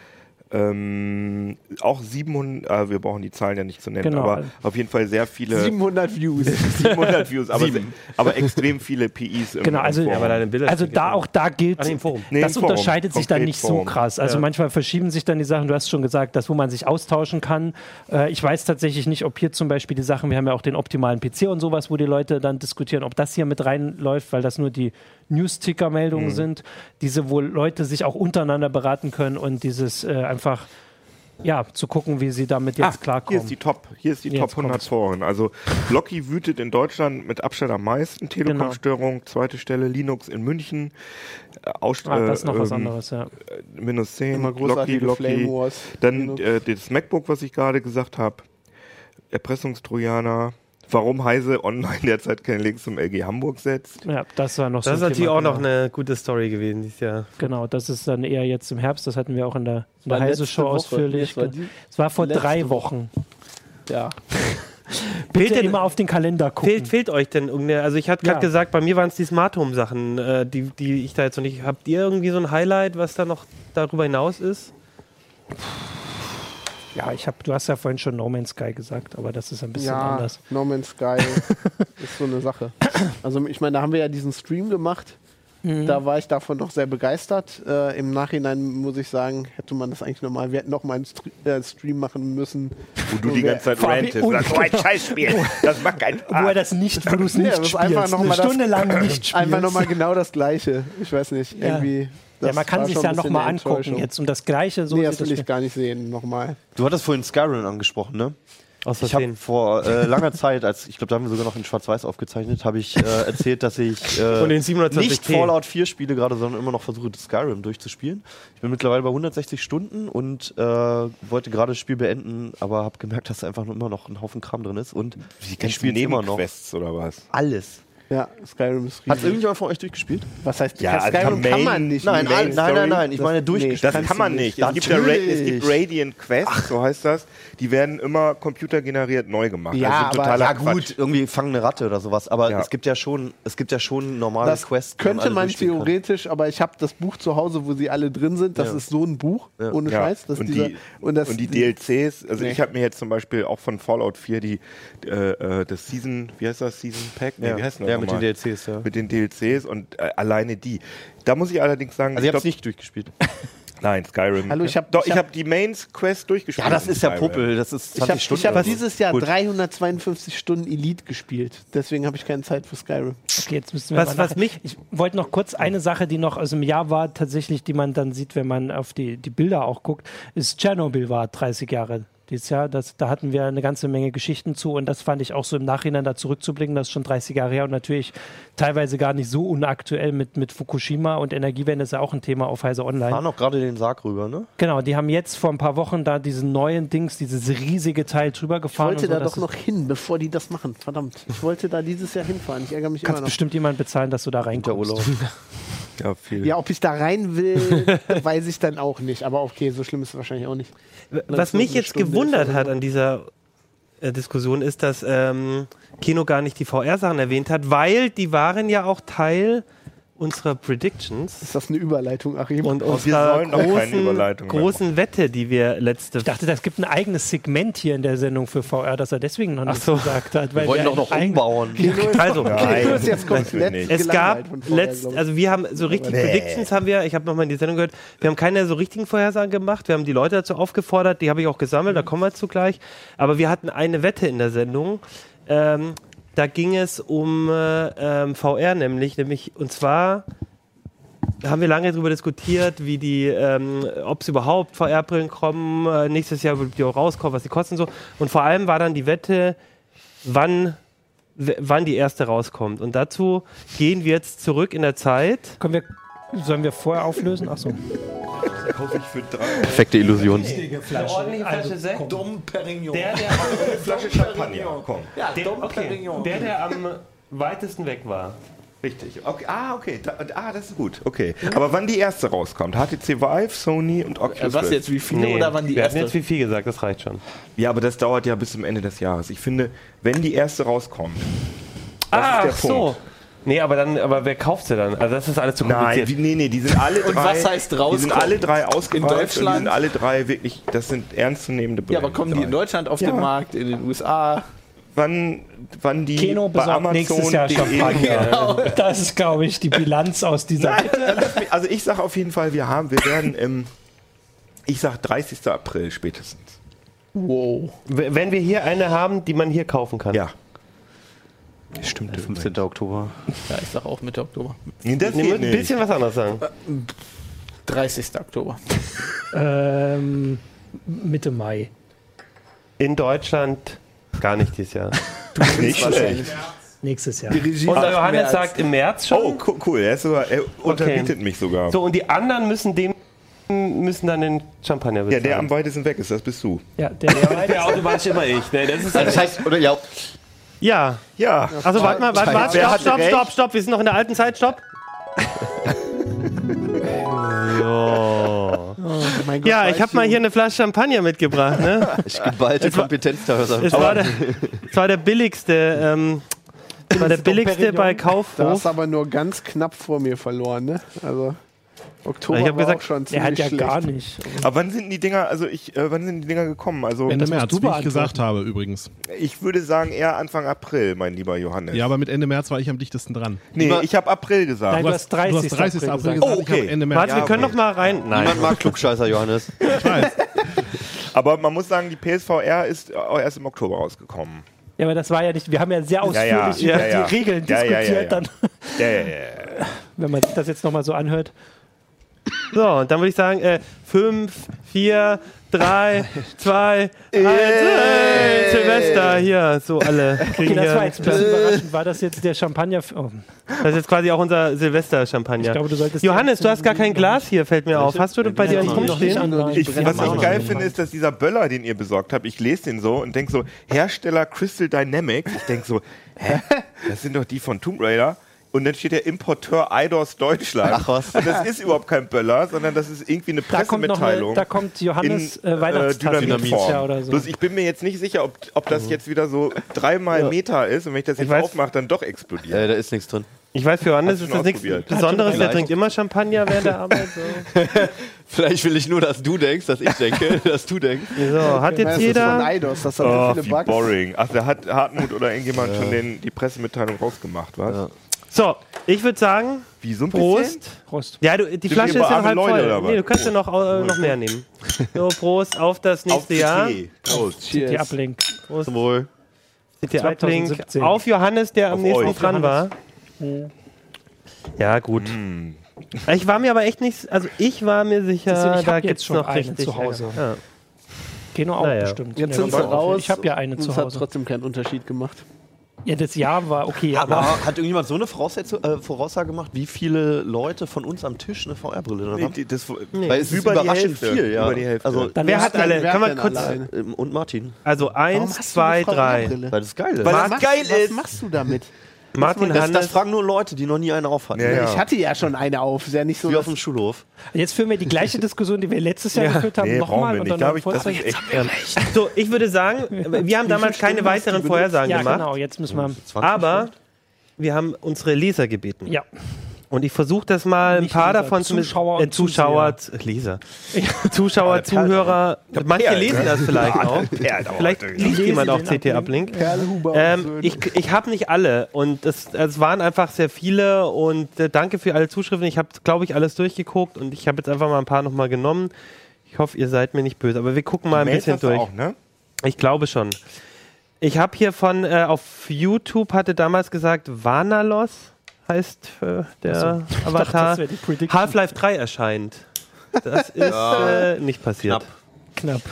Ähm, auch 700, äh, wir brauchen die Zahlen ja nicht zu nennen, Genau. aber auf jeden Fall sehr viele 700 Views. <laughs> 700 Views, aber, se- aber extrem viele PIs im, Genau, also, im Forum. aber deine Bilder also da auch da gilt. Nee, das Forum. unterscheidet sich dann nicht so Forum. krass. Also Ja. manchmal verschieben sich dann die Sachen. Du hast schon gesagt, das, wo man sich austauschen kann. Äh, ich weiß tatsächlich nicht, ob hier zum Beispiel die Sachen, wir haben ja auch den optimalen PC und sowas, wo die Leute dann diskutieren, ob das hier mit reinläuft, weil das nur die News-Ticker-Meldungen sind, diese, wo Leute sich auch untereinander beraten können und dieses äh, einfach ja, zu gucken, wie sie damit jetzt Ah, hier klarkommen. ist die Top, hier ist die Jetzt Top 100 kommt's. Foren. Also Locky wütet in Deutschland mit Abstand am meisten, Genau. Telekom-Störung, zweite Stelle, Linux in München, äh, Aus, ah, das ist noch was ähm, anderes, ja. minus 10, Immer Locky, Locky. Wars. Dann äh, das MacBook, was ich gerade gesagt habe, Erpressungstrojaner, warum Heise online derzeit keine Links zum LG Hamburg setzt. Ja, das war noch so Das ist ein natürlich Thema, auch noch eine gute Story gewesen dieses Jahr. Genau, das ist dann eher jetzt im Herbst. Das hatten wir auch in der, in der Heise-Show Woche. ausführlich. Es war war vor drei Wochen. Ja. <laughs> Bitte denn- immer auf den Kalender gucken. Fehlt, fehlt euch denn irgendeine, also ich hatte gerade Ja. gesagt, bei mir waren es die Smart Home Sachen, äh, die, die ich da jetzt noch nicht, habt ihr irgendwie so ein Highlight, was da noch darüber hinaus ist? Ja, ich hab, du hast ja vorhin schon No Man's Sky gesagt, aber das ist ein bisschen ja, anders. No Man's Sky <laughs> ist so eine Sache. Also ich meine, da haben wir ja diesen Stream gemacht. Mhm. Da war ich davon noch sehr begeistert. Äh, Im Nachhinein muss ich sagen, hätte man das eigentlich nochmal, wir hätten noch mal einen Stre äh, Stream machen müssen. Wo du Wo die ganze Zeit rantest. und- Sagst, oh, ein <laughs> Scheißspiel. Das macht keinen Wo er Spaß. das nicht, wo du es nicht das ist spielst. einfach noch eine Stunde lang nicht <laughs> spielst. Einfach nochmal genau das Gleiche. Ich weiß nicht, Ja. irgendwie. Ja, das man kann sich ja nochmal angucken jetzt. Und das Gleiche, so nee, das will das ich gar nicht sehen, nochmal. Du hattest vorhin Skyrim angesprochen, ne? Aus Ich habe Versehen. vor äh, langer Zeit, als ich glaube, da haben wir sogar noch in Schwarz-Weiß aufgezeichnet, habe ich äh, erzählt, dass ich äh, <laughs> Von den 720p. nicht Fallout 4 spiele gerade, sondern immer noch versuche, das Skyrim durchzuspielen. Ich bin mittlerweile bei 160 Stunden und äh, wollte gerade das Spiel beenden, aber habe gemerkt, dass da einfach nur immer noch ein Haufen Kram drin ist und Die ich spiele immer noch Nebenquests oder was? alles. Ja, Skyrim ist Hat riesig. irgendjemand von euch durchgespielt? Was heißt, Ja, also Skyrim kann Main- man nicht. Nein, Main nein, nein, Story, nein, ich das- meine durchgespielt. Das kann man nicht. Es gibt, ja Ra es gibt Radiant Quests, so heißt das. Die werden immer computergeneriert neu gemacht. Ja, also aber- Ja Quatsch. gut, irgendwie fangen eine Ratte oder sowas, aber Ja. es gibt ja schon, es gibt ja schon normale Das Quests. könnte man durchspielen kann. theoretisch, aber ich habe das Buch zu Hause, wo sie alle drin sind. Das Ja. ist so ein Buch, Ja. ohne Ja. Scheiß. Und, dieser, die, und, das, und die DLCs, also Nee. ich habe mir jetzt zum Beispiel auch von Fallout 4 die äh, äh, das Season, wie heißt das, Season Pack? Nee, wie heißt das ja mit den? DLCs, ja. Mit den DLCs und äh, alleine die. Da muss ich allerdings sagen, Also ich habe es nicht durchgespielt. <laughs> Nein, Skyrim. Hallo, ich hab- Doch, ich ich hab- habe die Mains Quest durchgespielt. Ja, das ist ja. Puppel, das ist ich 20 habe Stunden. hab oder so. dieses Jahr Gut. 352 Stunden Elite gespielt. Deswegen habe ich keine Zeit für Skyrim. Okay, jetzt müssen wir Was- mal was mich- Ich wollte noch kurz eine Sache, die noch aus dem Jahr war, tatsächlich, die man dann sieht, wenn man auf die, die Bilder auch guckt, ist Tschernobyl war 30 Jahre dieses Jahr. Das, da hatten wir eine ganze Menge Geschichten zu und das fand ich auch so im Nachhinein da zurückzublicken, das ist schon 30 Jahre her und natürlich teilweise gar nicht so unaktuell mit, mit Fukushima und Energiewende ist ja auch ein Thema auf Heise Online. fahren auch gerade den Sarg rüber, ne? Genau, die haben jetzt vor ein paar Wochen da diesen neuen Dings, dieses riesige Teil drüber Ich gefahren. wollte und so, da doch noch hin, bevor die das machen. Verdammt. Ich wollte da dieses Jahr hinfahren. Ich ärgere mich Kannst immer noch. bestimmt jemand bezahlen, dass du da Der reinkommst. Urlaub. <laughs> Ja, viel. Ja, ob ich da rein will, <laughs> weiß ich dann auch nicht. Aber okay, so schlimm ist es wahrscheinlich auch nicht. Was mich jetzt Stunde gewundert hat an dieser äh, Diskussion ist, dass ähm, Kino gar nicht die VR-Sachen erwähnt hat, weil die waren ja auch Teil unserer Predictions Ist das eine Überleitung, Achim? und wir unserer sollen doch keine großen, großen Wette, die wir letzte Ich dachte, das gibt ein eigenes Segment hier in der Sendung für VR, dass er deswegen noch nichts so. gesagt hat. Weil Wir wollten wir doch noch umbauen. Also, nicht. Es gab letzt, also wir haben so richtig Predictions haben wir, ich habe nochmal in die Sendung gehört, wir haben keine so richtigen Vorhersagen gemacht, wir haben die Leute dazu aufgefordert, die habe ich auch gesammelt, da kommen wir zu gleich, aber wir hatten eine Wette in der Sendung, ähm, da ging es um äh, ähm, VR nämlich, nämlich und zwar haben wir lange darüber diskutiert, wie die, ähm, ob es überhaupt VR-Brillen kommen, äh, nächstes Jahr wird die auch rauskommen, was die kosten so. Und vor allem war dann die Wette, wann, wann die erste rauskommt. Und dazu gehen wir jetzt zurück in der Zeit. Können wir, sollen wir vorher auflösen? Achso. Kaufe ich für drei Perfekte Illusion. ordentliche Flasche Sekt. Dom Perignon. Der, der, Flasche Champagner. Komm. ja, der, Dom okay, Perignon. der, der am weitesten weg war. Richtig. Okay. Ah, okay. Da, ah, das ist gut. Okay. Aber wann die erste rauskommt? HTC Vive, Sony und Oculus was jetzt, wie viele oder wann die wir erste? jetzt wie viel gesagt, das reicht schon. Ja, aber das dauert ja bis zum Ende des Jahres. Ich finde, wenn die erste rauskommt. Ah, der ach so. Nee, aber dann, aber wer kauft sie dann? Also das ist alles zu Nein, kompliziert. wie, nee, nee, die sind <laughs> alle drei. Und was heißt Die sind alle drei ausgeweift und die Deutschland? sind alle drei wirklich, das sind ernstzunehmende Ja, Brillen. aber kommen die in. Deutschland auf Ja. den Markt, in den USA? Wann, wann die Keno bei besorgt nächstes Jahr Champagner. Das ist, glaube ich, die Bilanz aus dieser. Nein, also ich sage auf jeden Fall, wir haben, wir werden im, ich sag 30. April spätestens. Wow. Wenn wir hier eine haben, die man hier kaufen kann. Ja. Stimmt. 15. Oktober. Ja, ich sag auch Mitte Oktober. Nee, das Nee, ein nicht. bisschen was anderes sagen. 30. Oktober. Ähm, Mitte Mai. In Deutschland gar nicht dieses Jahr. <laughs> nicht schlecht. Nächstes Jahr. Die Regie Und der sagt Johannes mehr sagt im März schon. Oh, co- cool. Er, ist sogar, er unterbietet mich sogar. So, und die anderen müssen dem müssen dann den Champagner ja, bezahlen. der am weitesten weg ist, das bist du. Ja, der, der, der <laughs> automatisch immer ich. Ne? Das ist Das heißt, oder ja, ja. Ja. Also warte mal, warte, warte, Wer stopp, stopp, stopp, stopp. Wir sind noch in der alten Zeit, stopp. so. <laughs> Mein Gott, Ja, ich habe mal hier eine Flasche Champagner mitgebracht. Ne? <laughs> ich geballte Kompetenz da. er- Es war der, es war der billigste, ähm, es war der billigste bei Da hast Kaufhof. du aber nur ganz knapp vor mir verloren, ne? Also Oktober Ich hab war gesagt, auch schon der hat ziemlich ja schlecht. gar nicht. Aber wann sind die Dinger, also ich, äh, wann sind die Dinger gekommen? Also Ende das März, du wie ich gesagt habe übrigens. ich würde sagen eher Anfang April, mein lieber Johannes. Ja, aber mit Ende März war ich am dichtesten dran. nee, ich habe April gesagt. Nein, du hast 30. du hast 30. April gesagt, Oh, ich okay. Ende März. Warte, wir Ja, können okay. noch mal rein. Nein. Niemand mag Klugscheißer, Johannes. <laughs> Ich weiß. Aber man muss sagen, die PSVR ist auch erst im Oktober rausgekommen. Ja, aber das war ja nicht. Wir haben ja sehr Ja, ja, ausführlich ja, über ja. die Regeln diskutiert, ja, ja. dann, Ja, ja, ja. wenn man sich das jetzt nochmal so anhört. So, und dann würde ich sagen, äh, 5, 4, 3, 2, 1, Silvester, hier, so alle kriegen Okay, das war hier. jetzt ein bisschen überraschend. War das jetzt der Champagner? Oh, Das ist jetzt quasi auch unser Silvester-Champagner. ich glaube, du solltest. Johannes, du hast gar kein Glas hier, fällt mir auf. Hast du bei dir nicht noch nicht rumstehen? Ich, was ich geil finde, ist, dass dieser Böller, den ihr besorgt habt, ich lese den so und denke so, Hersteller Crystal Dynamics. Ich denke so, hä? <laughs> Das sind doch die von Tomb Raider. Und dann steht der Importeur IDOS Deutschland. Ach was. Und das ist überhaupt kein Böller, sondern das ist irgendwie eine Da kommt, noch eine, Pressemitteilung. da kommt Johannes in äh, nächstes Jahr oder so. Bloß ich bin mir jetzt nicht sicher, ob, ob das jetzt wieder so dreimal Meta ist und wenn ich das jetzt aufmache, dann doch explodiert. Äh, da ist nichts drin. Ich weiß, für Johannes ist das nichts? Besonderes. Der trinkt immer Champagner während der Arbeit. So, <laughs> Vielleicht will ich nur, dass du denkst, dass ich denke, <laughs> dass du denkst. so hat Das jetzt ist von jeder. Eidos, das hat Oh, viele Bugs. boring. Ach, da hat Hartmut oder irgendjemand schon den, die Pressemitteilung rausgemacht, was? Ja. So, ich würde sagen, Wie so ein Prost. bisschen? Prost. Ja, du, die wir Flasche ist ja noch arme halb Leute, voll. was? Nee, du kannst ja noch, äh, noch mehr nehmen. <laughs> So, Prost auf das nächste Auf Jahr. CT. Prost. Die Cheers. Ablink. Prost. Zum Wohl. CT Uplink. 2017. Auf Johannes, der am Auf nächsten euch. dran war. Ja, gut. Ich war mir aber echt nicht, also ich war mir sicher, ich hab da jetzt gibt's schon noch eine richtig zu Hause. Ja. Geno auch Naja. bestimmt. Jetzt Ja, sind sie aber raus. Ich habe ja eine und zu es hat Hause. trotzdem keinen Unterschied gemacht. Ja, das Jahr war okay, aber Aber hat irgendjemand so eine Voraussetzung, äh, Voraussage gemacht, wie viele Leute von uns am Tisch eine VR-Brille drin Nee, haben? die- das, Weil es ist über die überraschend Hälfte. viel, ja. Über die Hälfte. Also, Dann Wer hat alle? wer Kann man kurz- allein? und Martin. Also eins, zwei, drei. Weil das geil ist. Weil Was was machst, geil was ist- machst du damit? Martin das, das fragen nur Leute, die noch nie eine auf hatten. Ja, ja. Ich hatte ja schon eine auf. Ist ja nicht so. Wie auf dem Schulhof. jetzt führen wir die gleiche <laughs> Diskussion, die wir letztes Jahr geführt haben, Nee, nochmal wir und nicht. dann Da ich, das ist echt, So, ich würde sagen, wir haben damals keine weiteren? Vorhersagen Ja, gemacht, genau, jetzt müssen wir. 20 aber wir haben unsere Leser gebeten. Ja, Und ich versuche das mal ein Nicht paar Leser, davon Zuschauer äh, Zuschauer, Leser, Zuschauer, Zuhörer, manche Perl, lesen ne? das vielleicht auch. Perl Vielleicht liest jemand auch CT Uplink. Ähm, ich ich habe nicht alle und es, es waren einfach sehr viele und äh, danke für alle Zuschriften. Ich habe, glaube ich, alles durchgeguckt und ich habe jetzt einfach mal ein paar nochmal genommen. Ich hoffe, ihr seid mir nicht böse, aber wir gucken mal ein bisschen hast du durch. Auch, ne? Ich glaube schon. Ich habe hier von, äh, auf YouTube hatte damals gesagt, Vanalos heißt äh, der dachte, Avatar. Half-Life 3 erscheint. Das <laughs> ist Ja. äh, nicht passiert. Knapp.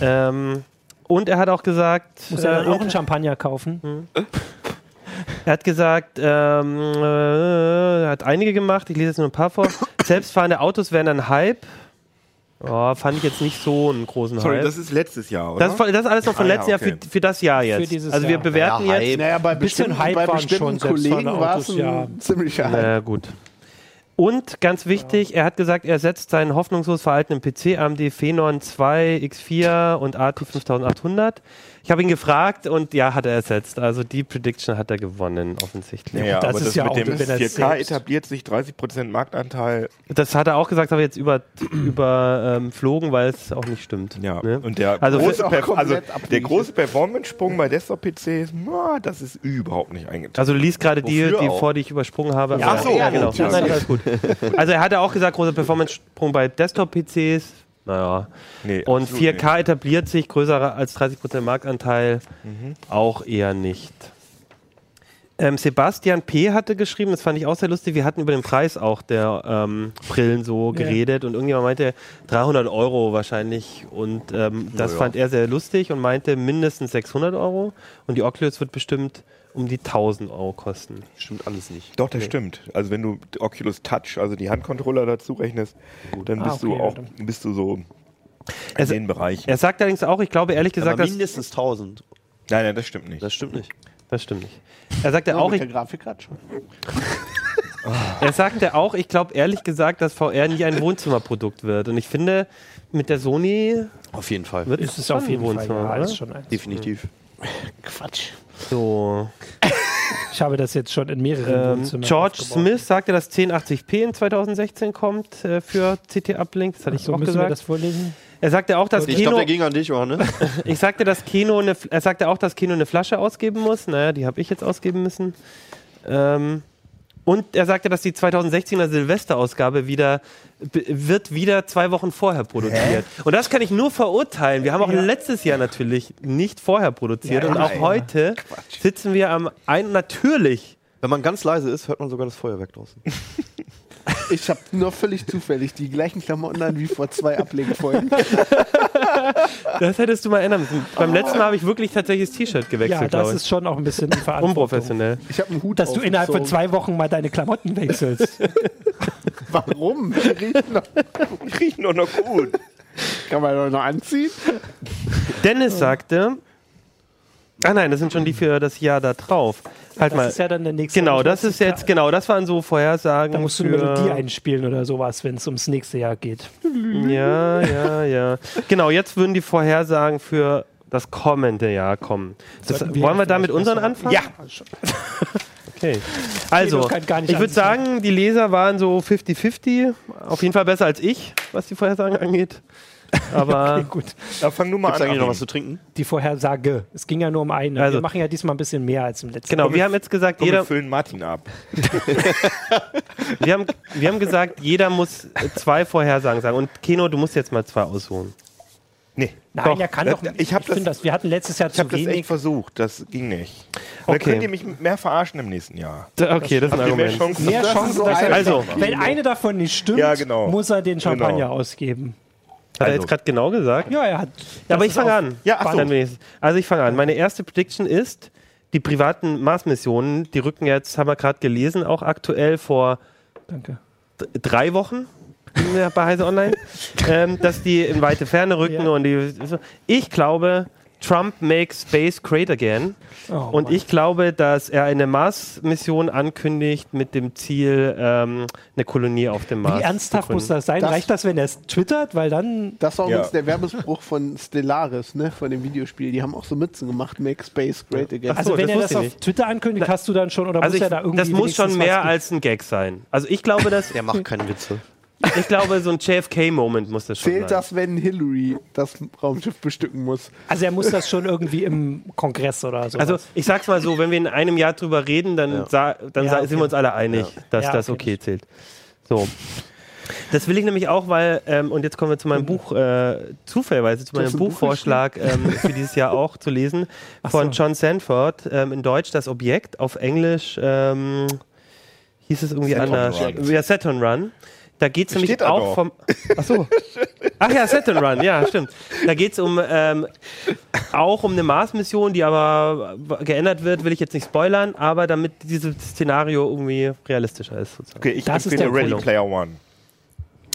Ähm, und er hat auch gesagt, Muss er dann äh, auch einen Champagner kaufen? er hat gesagt, ähm, äh, er hat einige gemacht, ich lese jetzt nur ein paar vor. Selbstfahrende Autos wären ein Hype. Oh, fand ich jetzt nicht so einen großen Sorry, Hype. das ist letztes Jahr, oder? Das, das ist alles noch von Ah, ja, letztem Jahr okay. für, für das Jahr jetzt. Für dieses also wir Jahr. bewerten Ja, jetzt. Naja, bei Bisschen bestimmten, Hype bei bestimmten schon Kollegen war es ein ja. ziemlicher Hype. Na gut. Und ganz wichtig, er hat gesagt, er setzt seinen hoffnungslos veralteten PC AMD Phenon 2 X4 und AT 5800. Ich habe ihn gefragt und ja, hat er ersetzt. Also die Prediction hat er gewonnen, offensichtlich. Ja, das aber ist das ja mit auch, dem wenn er 4K selbst- etabliert sich 30% Marktanteil. Das hat er auch gesagt, aber jetzt über, überflogen, weil es auch nicht stimmt. Ja, Ne? und der Also große, also der große Performance-Sprung bei Desktop-PCs, das ist überhaupt nicht eingetragen. Also du liest gerade die, die vor, die ich übersprungen habe. Ja, ach so, ja, genau. natürlich. Nein, alles gut. Also er hatte auch gesagt, großer Performance-Sprung bei Desktop-PCs. Naja. Nee, Und absolut 4K etabliert sich, größer als 30% Marktanteil, Mhm. auch eher nicht. Ähm, Sebastian P. hatte geschrieben, das fand ich auch sehr lustig, wir hatten über den Preis auch der ähm, Brillen so Ja. geredet und irgendjemand meinte 300 Euro wahrscheinlich und ähm, das ja. fand er sehr lustig und meinte mindestens 600 Euro und die Oculus wird bestimmt um die 1000 Euro kosten. Stimmt alles nicht. Doch, das stimmt. Also wenn du Oculus Touch, also die Handcontroller dazu rechnest, dann Ah, bist du okay, auch, ja, bist du so in den Bereich. Er sagt allerdings auch, ich glaube ehrlich gesagt, Aber dass, mindestens 1000. Nein, nein, das stimmt nicht. Das stimmt nicht. Das stimmt nicht. Er sagte Ja, auch, mit ich, der Grafikkarte schon. <laughs> Er sagte auch, ich glaube ehrlich gesagt, dass VR nie ein Wohnzimmerprodukt wird. Und ich finde, mit der Sony Auf jeden Fall. wird Ist es auf jeden ein Fall. Wohnzimmer, Ja, schon eins. Definitiv. Quatsch. So. Ich habe das jetzt schon in mehreren Ähm, Wohnzimmern George aufgebaut. Smith sagte, dass 1080p in 2016 kommt äh, für CT Uplink. Das hatte ich So auch müssen wir gesagt. das vorlesen. Er sagte auch, dass Ich glaube, Kino. der ging an dich, Johannes. <laughs> Ich sagte, dass Kino eine, er sagte auch, dass Kino eine Flasche ausgeben muss. Naja, die habe ich jetzt ausgeben müssen. Ähm, und er sagte, dass die 2016er Silvesterausgabe wieder wird wieder zwei Wochen vorher produziert. Und das kann ich nur verurteilen. Wir haben auch letztes Jahr natürlich nicht vorher produziert Ja, und auch ja. heute sitzen wir am ein natürlich. Wenn man ganz leise ist, hört man sogar das Feuerwerk draußen. <laughs> Ich habe nur völlig zufällig die gleichen Klamotten an wie vor zwei Ablegenfolgen. <laughs> Das hättest du mal ändern müssen. Beim letzten Mal habe ich wirklich tatsächlich das T-Shirt gewechselt, Ja, das ist schon auch ein bisschen. <laughs> Unprofessionell. Ich habe einen Hut Dass du innerhalb von zwei Wochen mal deine Klamotten wechselst. <laughs> Warum? Die riechen noch, Die riechen doch noch gut. kann man doch noch anziehen. Dennis sagte, ah nein, das sind schon die für das Jahr da drauf. Halt Das mal. ist ja dann der nächste. Genau, das ist jetzt, genau, das waren so Vorhersagen. Da musst du eine Melodie einspielen oder sowas, wenn es ums nächste Jahr geht. Ja, ja, ja. Genau, jetzt würden die Vorhersagen für das kommende Jahr kommen. Das, wir wollen wir da mit unseren anfangen? Ja. <laughs> Okay. Also, ich würde sagen, die Leser waren so 50-50. Auf jeden Fall besser als ich, was die Vorhersagen angeht. Aber <laughs> Okay, gut. Da fang du mal Gibt's an. eigentlich noch was zu trinken? Die Vorhersage. Es ging ja nur um eine. Also- wir machen ja diesmal ein bisschen mehr als im letzten genau, wir haben jetzt gesagt, Komm, wir jeder, füllen Martin ab. <laughs> wir haben, wir haben gesagt, jeder muss zwei Vorhersagen sagen. Und Keno, du musst jetzt mal zwei aussuchen. Nee. Nein, Doch. er kann Das- doch. ich hab das- finde das. Wir hatten letztes Jahr Ich habe zu das echt wenig. versucht, das ging nicht. Okay. Dann könnt ihr mich mehr verarschen im nächsten Jahr. Okay, das ist ein ihr mehr Argument. Chancen? Mehr Das Chancen, so Also, wenn eine davon nicht stimmt, Ja, genau. muss er den Champagner Genau. ausgeben. Hat er Also. jetzt gerade genau gesagt? Ja, er hat. Ja, aber ich fange an. Ja, ach so. Also ich fange an. Meine erste Prediction ist, die privaten Mars-Missionen, die rücken jetzt, haben wir gerade gelesen, auch aktuell vor Danke. drei Wochen bei Heise Online, <laughs> ähm, dass die in weite Ferne rücken Ja. und die. Ich glaube, Trump makes space great again. Oh, Und Mann. ich glaube, dass er eine Mars-Mission ankündigt mit dem Ziel, ähm, eine Kolonie auf dem Mars. Wie ernsthaft zu muss das sein? Das- Reicht das, wenn er es twittert? Weil dann. Das war Ja. übrigens der Werbespruch von Stellaris, ne, von dem Videospiel. Die haben auch so Mützen gemacht, Make Space Great Again. Also, so, wenn das er das auf nicht. Twitter ankündigt, hast du dann schon. Oder Also muss ich, er da irgendwie. das muss schon mehr als ein Gag sein. Also ich glaube, dass Der <laughs> macht keine Witze. Ich glaube, so ein JFK-Moment muss das schon Zählt sein. das, wenn Hillary das Raumschiff bestücken muss? Also, er muss das schon irgendwie im Kongress oder so. Also ich sag's mal so, wenn wir in einem Jahr drüber reden, dann, Ja. dann Ja, okay. sind wir uns alle einig, dass Ja, das okay. okay zählt. So. Das will ich nämlich auch, weil, ähm, und jetzt kommen wir zu meinem Buch, äh, zufälligerweise zu meinem Buchvorschlag ähm, für dieses Jahr auch zu lesen, <laughs> von so. John Sanford, ähm, in Deutsch das Objekt, auf Englisch ähm, hieß es irgendwie Saturn anders. Run. Ja, Saturn Run. Da geht es nämlich Steht auch vom. Achso. Ach ja, Saturn Run, ja, stimmt. Da geht es um ähm, auch um eine Mars-Mission, die aber geändert wird, will ich jetzt nicht spoilern, aber damit dieses Szenario irgendwie realistischer ist. Sozusagen. Okay, ich Das ist der Ready. Player One.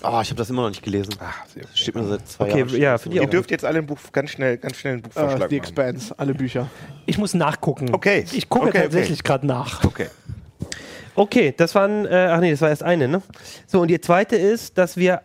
Ah, ich habe das immer noch nicht gelesen. Ach, sehr gut. Steht mir seit zwei Okay, Jahren. ja, finde ich Ihr auch. dürft jetzt alle ein Buch ganz schnell, ganz schnell ein Buchvorschlag The machen. Expanse, alle Bücher. Ich muss nachgucken. Okay. Ich gucke Okay, okay. tatsächlich gerade nach. Okay. Okay, das waren, äh, ach nee, das war erst eine, ne? So, und die zweite ist, dass wir,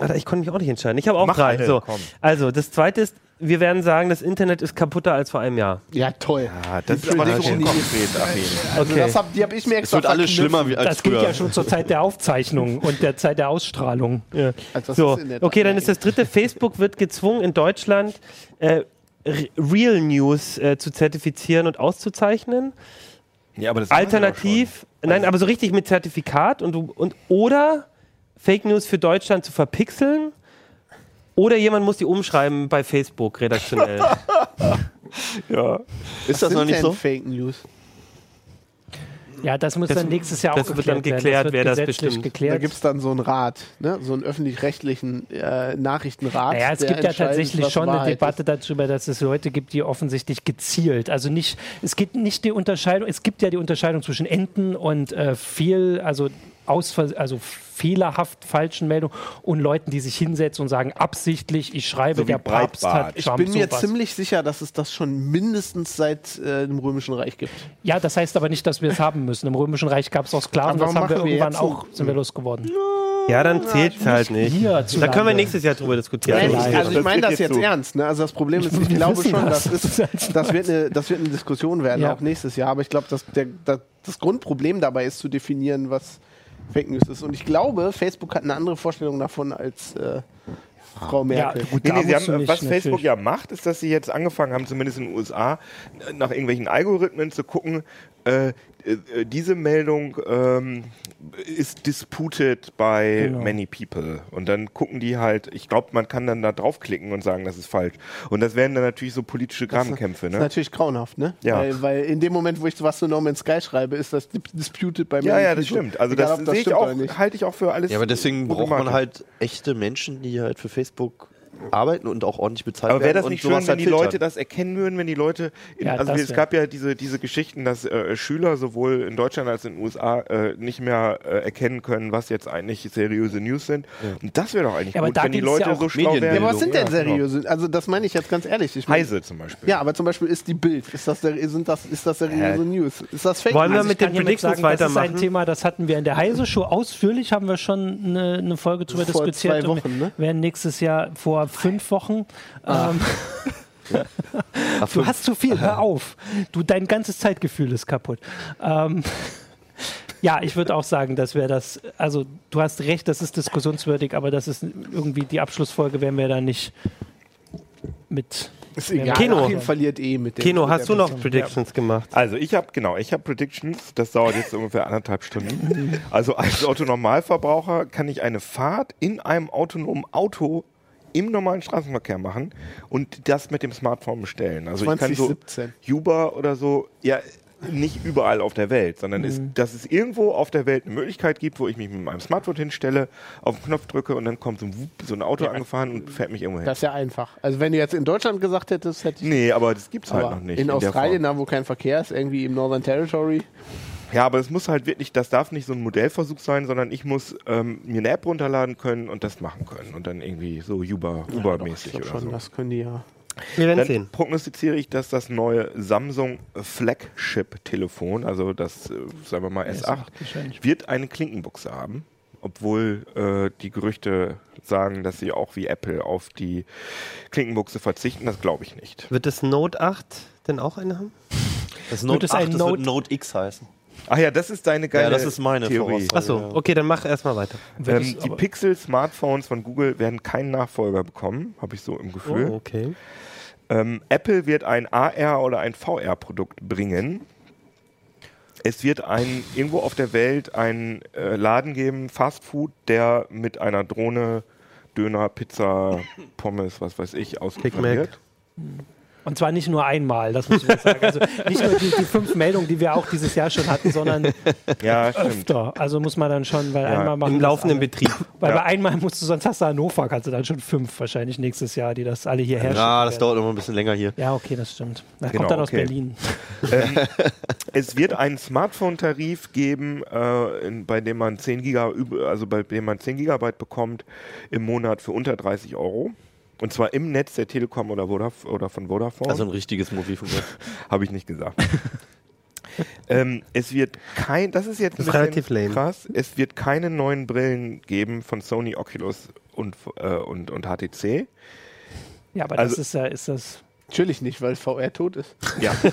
Alter, ich konnte mich auch nicht entscheiden. Ich habe auch Mach drei. eine, so. komm. Also, das zweite ist, wir werden sagen, das Internet ist kaputter als vor einem Jahr. Ja, toll. Ah, das ist aber zu Prediction, die konkret, Achim. Also Okay. das hab, die habe ich mir Es extra wird alles verknüpft. schlimmer wie als Das gilt früher. ja schon zur Zeit der Aufzeichnung <laughs> und der Zeit der Ausstrahlung. Ja. Also das So, ist in der okay, Tat dann ist das dritte, Facebook wird gezwungen, in Deutschland äh, Re- Real News äh, zu zertifizieren und auszuzeichnen. Ja, aber das Alternativ, nein, aber so richtig mit Zertifikat und, du- und oder Fake News für Deutschland zu verpixeln oder jemand muss die umschreiben bei Facebook redaktionell. <laughs> Ja. Ist das noch nicht so? Fake News. Ja, das muss Das- dann nächstes Jahr das auch wird dann geklärt geklärt, werden. wer das gesetzlich bestimmt. Da geklärt. gibt es dann so einen Rat, ne? so einen öffentlich-rechtlichen äh, Nachrichtenrat. Naja, es der gibt ja tatsächlich schon eine Wahrheit Debatte darüber, dass es Leute gibt, die offensichtlich gezielt, also nicht, es gibt nicht die Unterscheidung, es gibt ja die Unterscheidung zwischen Enten und äh, fehl, also aus, also fehlerhaft falschen Meldungen und Leuten, die sich hinsetzen und sagen, absichtlich, ich schreibe, So der Papst hat Ich Trump bin mir sowas. ziemlich sicher, dass es das schon mindestens seit äh, dem Römischen Reich gibt. Ja, das heißt aber nicht, dass wir es haben müssen. Im Römischen Reich gab es auch Sklaven, das warum haben wir machen wir irgendwann auch, sind wir losgeworden. ja, dann zählt es halt nicht. Da können wir nächstes Jahr drüber diskutieren. Nein, ich, also ich meine das jetzt so. ernst. Ne? Also das Problem ist, ich glaube schon, das. das, ist, das, wird eine, das wird eine Diskussion werden, Ja. auch nächstes Jahr. Aber ich glaube, dass der, das, das Grundproblem dabei ist, zu definieren, was Fake News ist. Und ich glaube, Facebook hat eine andere Vorstellung davon als äh, Frau Merkel. gut, Nee, nee, haben, nicht, was Facebook natürlich. ja macht, ist, dass sie jetzt angefangen haben, zumindest in den USA, nach irgendwelchen Algorithmen zu gucken, äh, diese Meldung ähm, ist disputed by Genau. many people. Und dann gucken die halt, ich glaube, man kann dann da draufklicken und sagen, das ist falsch. Und das wären dann natürlich so politische Grabenkämpfe, Das ist ne? natürlich grauenhaft, ne? Ja. Weil, weil in dem Moment, wo ich was zu No Man's Sky schreibe, ist das dis- disputed bei Ja, many ja, das people. stimmt. Also Egal, das, ob sehe ich auch, halte ich auch für alles. Ja, aber deswegen braucht man halt echte Menschen, die halt für Facebook arbeiten und auch ordentlich bezahlt Aber wäre werden. das nicht schön, wenn halt die filtern. Leute das erkennen würden, wenn die Leute, in, Ja, also es gab ja diese, diese Geschichten, dass äh, Schüler sowohl in Deutschland als in den USA äh, nicht mehr äh, erkennen können, was jetzt eigentlich seriöse News sind. Und das wäre doch eigentlich Ja, aber gut, wenn die Leute ja so schlau wären. Ja, aber was sind denn Ja, genau. seriöse? Also das meine ich jetzt ganz ehrlich. Ich meine- Heise zum Beispiel. Ja, aber zum Beispiel ist die Bild, ist das, der, sind das, ist das seriöse News? Ist das Fake Wollen wir News? mit den kann hiermit Predictions sagen, Das ist weitermachen? ein Thema, das hatten wir in der Heise-Show ausführlich, haben wir schon eine, eine Folge drüber Vor diskutiert. zwei und Wochen, ne? werden nächstes Jahr vor fünf Wochen. Ähm, Ach, <laughs> <laughs> du hast zu viel, hör auf. Du, dein ganzes Zeitgefühl ist kaputt. Ähm, <laughs> ja, ich würde auch sagen, dass wir das, also du hast recht, das ist diskussionswürdig, aber das ist irgendwie die Abschlussfolge, werden wir da nicht mit. Ist egal, Kino. Achim verliert eh mit dem. Keno, mit hast der du noch Person. Predictions gemacht? Also ich habe genau, ich habe Predictions. Das dauert jetzt ungefähr anderthalb Stunden. Also als Autonormalverbraucher kann ich eine Fahrt in einem autonomen Auto im normalen Straßenverkehr machen und das mit dem Smartphone bestellen. Also ich kann so 2017. Uber oder so, ja nicht überall auf der Welt, sondern ist, dass es irgendwo auf der Welt eine Möglichkeit gibt, wo ich mich mit meinem Smartphone hinstelle, auf den Knopf drücke und dann kommt so ein, so ein Auto angefahren und fährt mich irgendwo hin. Das ist ja einfach. Also wenn du jetzt in Deutschland gesagt hättest, hätte ich. Nee, aber das gibt's halt aber noch nicht. in der Australien, da wo kein Verkehr ist, irgendwie im Northern Territory. Ja, aber es muss halt wirklich, das darf nicht so ein Modellversuch sein, sondern ich muss ähm, mir eine App runterladen können und das machen können. Und dann irgendwie so Uber, Ich Uber-mäßig glaube oder schon, so. das können die ja. Wir werden Dann sehen. prognostiziere ich, dass das neue Samsung Flagship-Telefon, also das, äh, sagen wir mal S8, wahrscheinlich. wird eine Klinkenbuchse haben. Obwohl äh, die Gerüchte sagen, dass sie auch wie Apple auf die Klinkenbuchse verzichten, das glaube ich nicht. Wird das Note 8 denn auch eine haben? Das Wird Note es ein 8, das Note- wird Note X heißen. Ach ja, das ist deine geile Ja, das ist meine Theorie. Achso, ja. okay, dann mach erstmal weiter. Ähm, die Pixel-Smartphones von Google werden keinen Nachfolger bekommen, habe ich so im Gefühl. Oh, okay. Ähm, Apple wird ein AR oder ein VR-Produkt bringen. Es wird ein, irgendwo auf der Welt einen äh, Laden geben, Fast Food, der mit einer Drohne Döner, Pizza, Pommes, was weiß ich, ausliefern Mac. wird. Und zwar nicht nur einmal, das muss ich sagen. Also nicht nur die, die fünf Meldungen, die wir auch dieses Jahr schon hatten, sondern Ja, stimmt. öfter. Also muss man dann schon, weil Ja, einmal machen Im laufenden alle. Betrieb. Weil Ja. bei einmal musst du, sonst hast du Hannover, kannst du dann schon fünf wahrscheinlich nächstes Jahr, die das alle hierher Ja, das schicken dauert immer ein bisschen länger hier. werden. Ja, okay, das stimmt. Das Genau, kommt dann aus okay. Berlin. Ähm, es wird einen Smartphone-Tarif geben, äh, in, bei dem man 10 Giga, üb- also bei dem man 10 Gigabyte bekommt im Monat für unter 30 Euro. Und zwar im Netz der Telekom oder, Vodaf oder von Vodafone. Also ein richtiges Mobilfunknetz. <laughs> Habe ich nicht gesagt. <laughs> ähm, es wird kein, das ist jetzt ein Das ist bisschen relativ lame. krass, es wird keine neuen Brillen geben von Sony, Oculus und, äh, und, und HTC. Ja, aber Also- das ist ja, ist das. Natürlich nicht, weil VR tot ist. Ja. <laughs>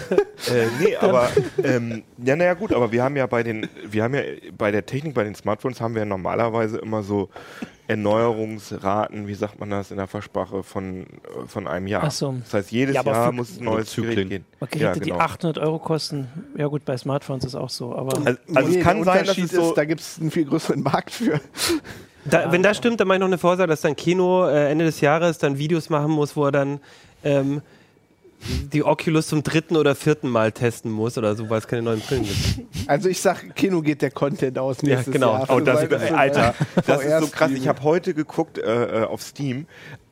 äh, nee, aber ähm, ja, naja gut, aber wir haben ja bei den, wir haben ja bei der Technik, bei den Smartphones haben wir ja normalerweise immer so Erneuerungsraten, wie sagt man das in der Fachsprache, von, äh, von einem Jahr. Ach so. Das heißt, jedes Ja, Jahr muss ein neues Zyklen. Gerät gehen. Okay, Ja, hätte genau. die 800 Euro kosten. Ja gut, bei Smartphones ist auch so. Aber Also, also Nee, es kann sein, dass es so, ist, da gibt es einen viel größeren Markt für. Da, wenn das stimmt, dann mache ich noch eine Vorsage, dass dann Kino äh, Ende des Jahres dann Videos machen muss, wo er dann ähm, die Oculus zum dritten oder vierten Mal testen muss oder so, weil es keine neuen Brillen gibt. Also ich sag, Kino geht der Content aus Ja, nächstes genau. Jahr. Oh, das, so Alter, das ist so krass. Ich habe heute geguckt äh, äh, auf Steam.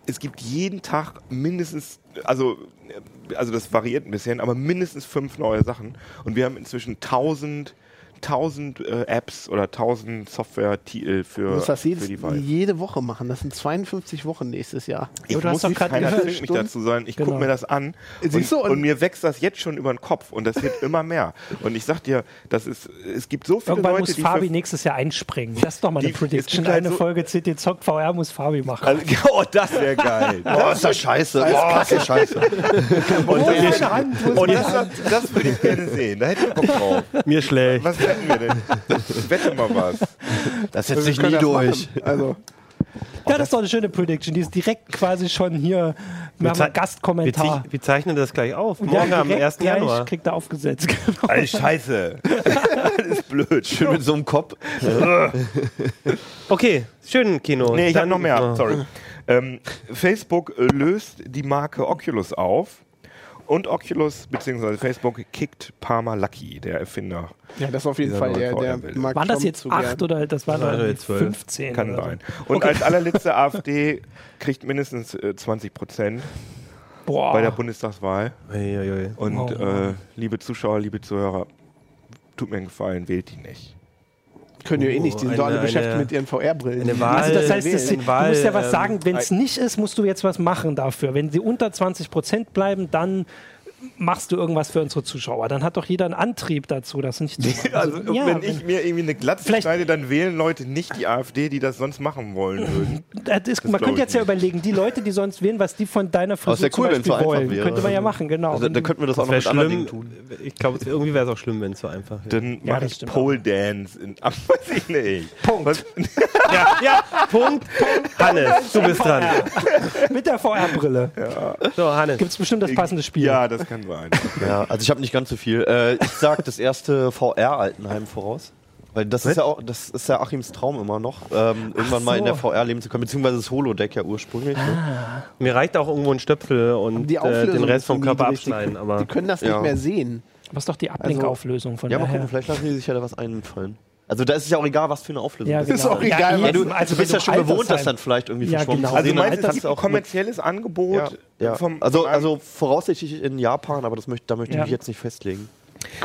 Es gibt jeden Tag mindestens, also, äh, also das variiert ein bisschen, aber mindestens fünf neue Sachen. Und wir haben inzwischen 1000, 1000 äh, Apps oder 1000 Software-Titel Du für, musst das jedes, jede Woche machen. Das sind 52 Wochen nächstes Jahr. Ich du hast muss doch nicht keiner zwingt mich dazu sein. Ich Genau. gucke mir das an und, du, und, und- mir wächst das jetzt schon über den Kopf und das wird immer mehr. Und ich sag dir, das ist, es gibt so viele irgendwann Leute, muss die Fabi für, nächstes Jahr einspringen. Das ist doch mal eine Die- Prediction. halt Eine so- Folge CT Zock VR muss Fabi machen. also, <laughs> oh, das wäre geil. <laughs> Boah, ist das scheiße. Boah, ist das scheiße. <laughs> Und, und das, das würde ich gerne sehen. Da hätte ich Bock drauf. Mir schlecht. Was wetten wir denn? Wette mal was. Das setzt sich Wir können nie durch. Also, Ja, das ist doch eine schöne Prediction. Die ist direkt quasi schon hier. Wir haben einen Gastkommentar. Wir, zeichnen das gleich auf. Ja, Morgen am direkt 1. gleich Januar. kriegt er aufgesetzt. <laughs> Genau. Alles scheiße. Alles blöd. Schön mit so einem Kopf. <laughs> Okay, schön Kino. Nee, ich habe noch mehr. Oh. Sorry. Ähm, Facebook löst die Marke Oculus auf. Und Oculus bzw. Facebook kickt Palmer Lucky, der Erfinder. ja, das auf jeden Fall der, der mag Waren das jetzt acht oder das waren Das war dann jetzt zwölf. 15? Kann sein. So. Und als allerletzte <laughs> AfD kriegt mindestens äh, 20 Prozent Boah. bei der Bundestagswahl. Uiuiui. Und Oh, äh, liebe Zuschauer, liebe Zuhörer, tut mir einen Gefallen, wählt die nicht. Können ja eh nicht, die sind doch alle beschäftigt mit ihren VR-Brillen. eine Wahl- Also das heißt, das, du musst ja was ähm, sagen, wenn es nicht ist, musst du jetzt was machen dafür. Wenn sie unter 20 Prozent bleiben, dann machst du irgendwas für unsere Zuschauer. Dann hat doch jeder einen Antrieb dazu, das nicht zu machen. Also, ja, wenn ich mir irgendwie eine Glatze Vielleicht- schneide, dann wählen Leute nicht die AfD, die das sonst machen wollen würden. <laughs> das ist, man könnte jetzt ja nicht. überlegen, die Leute, die sonst wählen, was die von deiner Frisur wäre zum cool, wenn es so Beispiel wollen. wäre. Könnte man ja machen, genau. Also, dann könnten wir das auch Das noch wäre mit anderen schlimm. Dingen tun. Ich glaube, irgendwie wäre es auch schlimm, wenn es so einfach wäre. Dann Ja, mache das ich Pole Dance. In, <laughs> ach, weiß ich nicht. Punkt. Was, <laughs> Ja, ja, Punkt. Hannes, du bist dran. Mit der VR-Brille. So, Hannes. Gibt es bestimmt das passende Spiel. ja, das kann sein. <laughs> Ja, also ich habe nicht ganz so viel. Äh, ich sag das erste VR-Altenheim voraus. Weil das ist ja auch, das ist ja Achims Traum immer noch, ähm, irgendwann mal in der VR leben zu können, beziehungsweise das Holodeck ja ursprünglich. Ne? Mir reicht auch irgendwo ein Stöpsel und die äh, den Rest so vom Körper niedrig, die- abschneiden. Aber Die können das Ja. nicht mehr sehen. Was ist doch die Ablink-Auflösung von Ja, mal daher? gucken, vielleicht lassen die sich ja da was einfallen. Also da ist es ja auch egal, was für eine Auflösung Ja, das genau. Ist auch egal, ja, Du, also du bist ja schon im gewohnt, dass Altersheim- dann vielleicht irgendwie Ja, verschwommen genau. ist. Also du Also meinst, es Alters- gibt auch kommerzielles Angebot Ja. vom Also, also voraussichtlich in Japan, aber das möchte, da möchte Ja. ich mich jetzt nicht festlegen.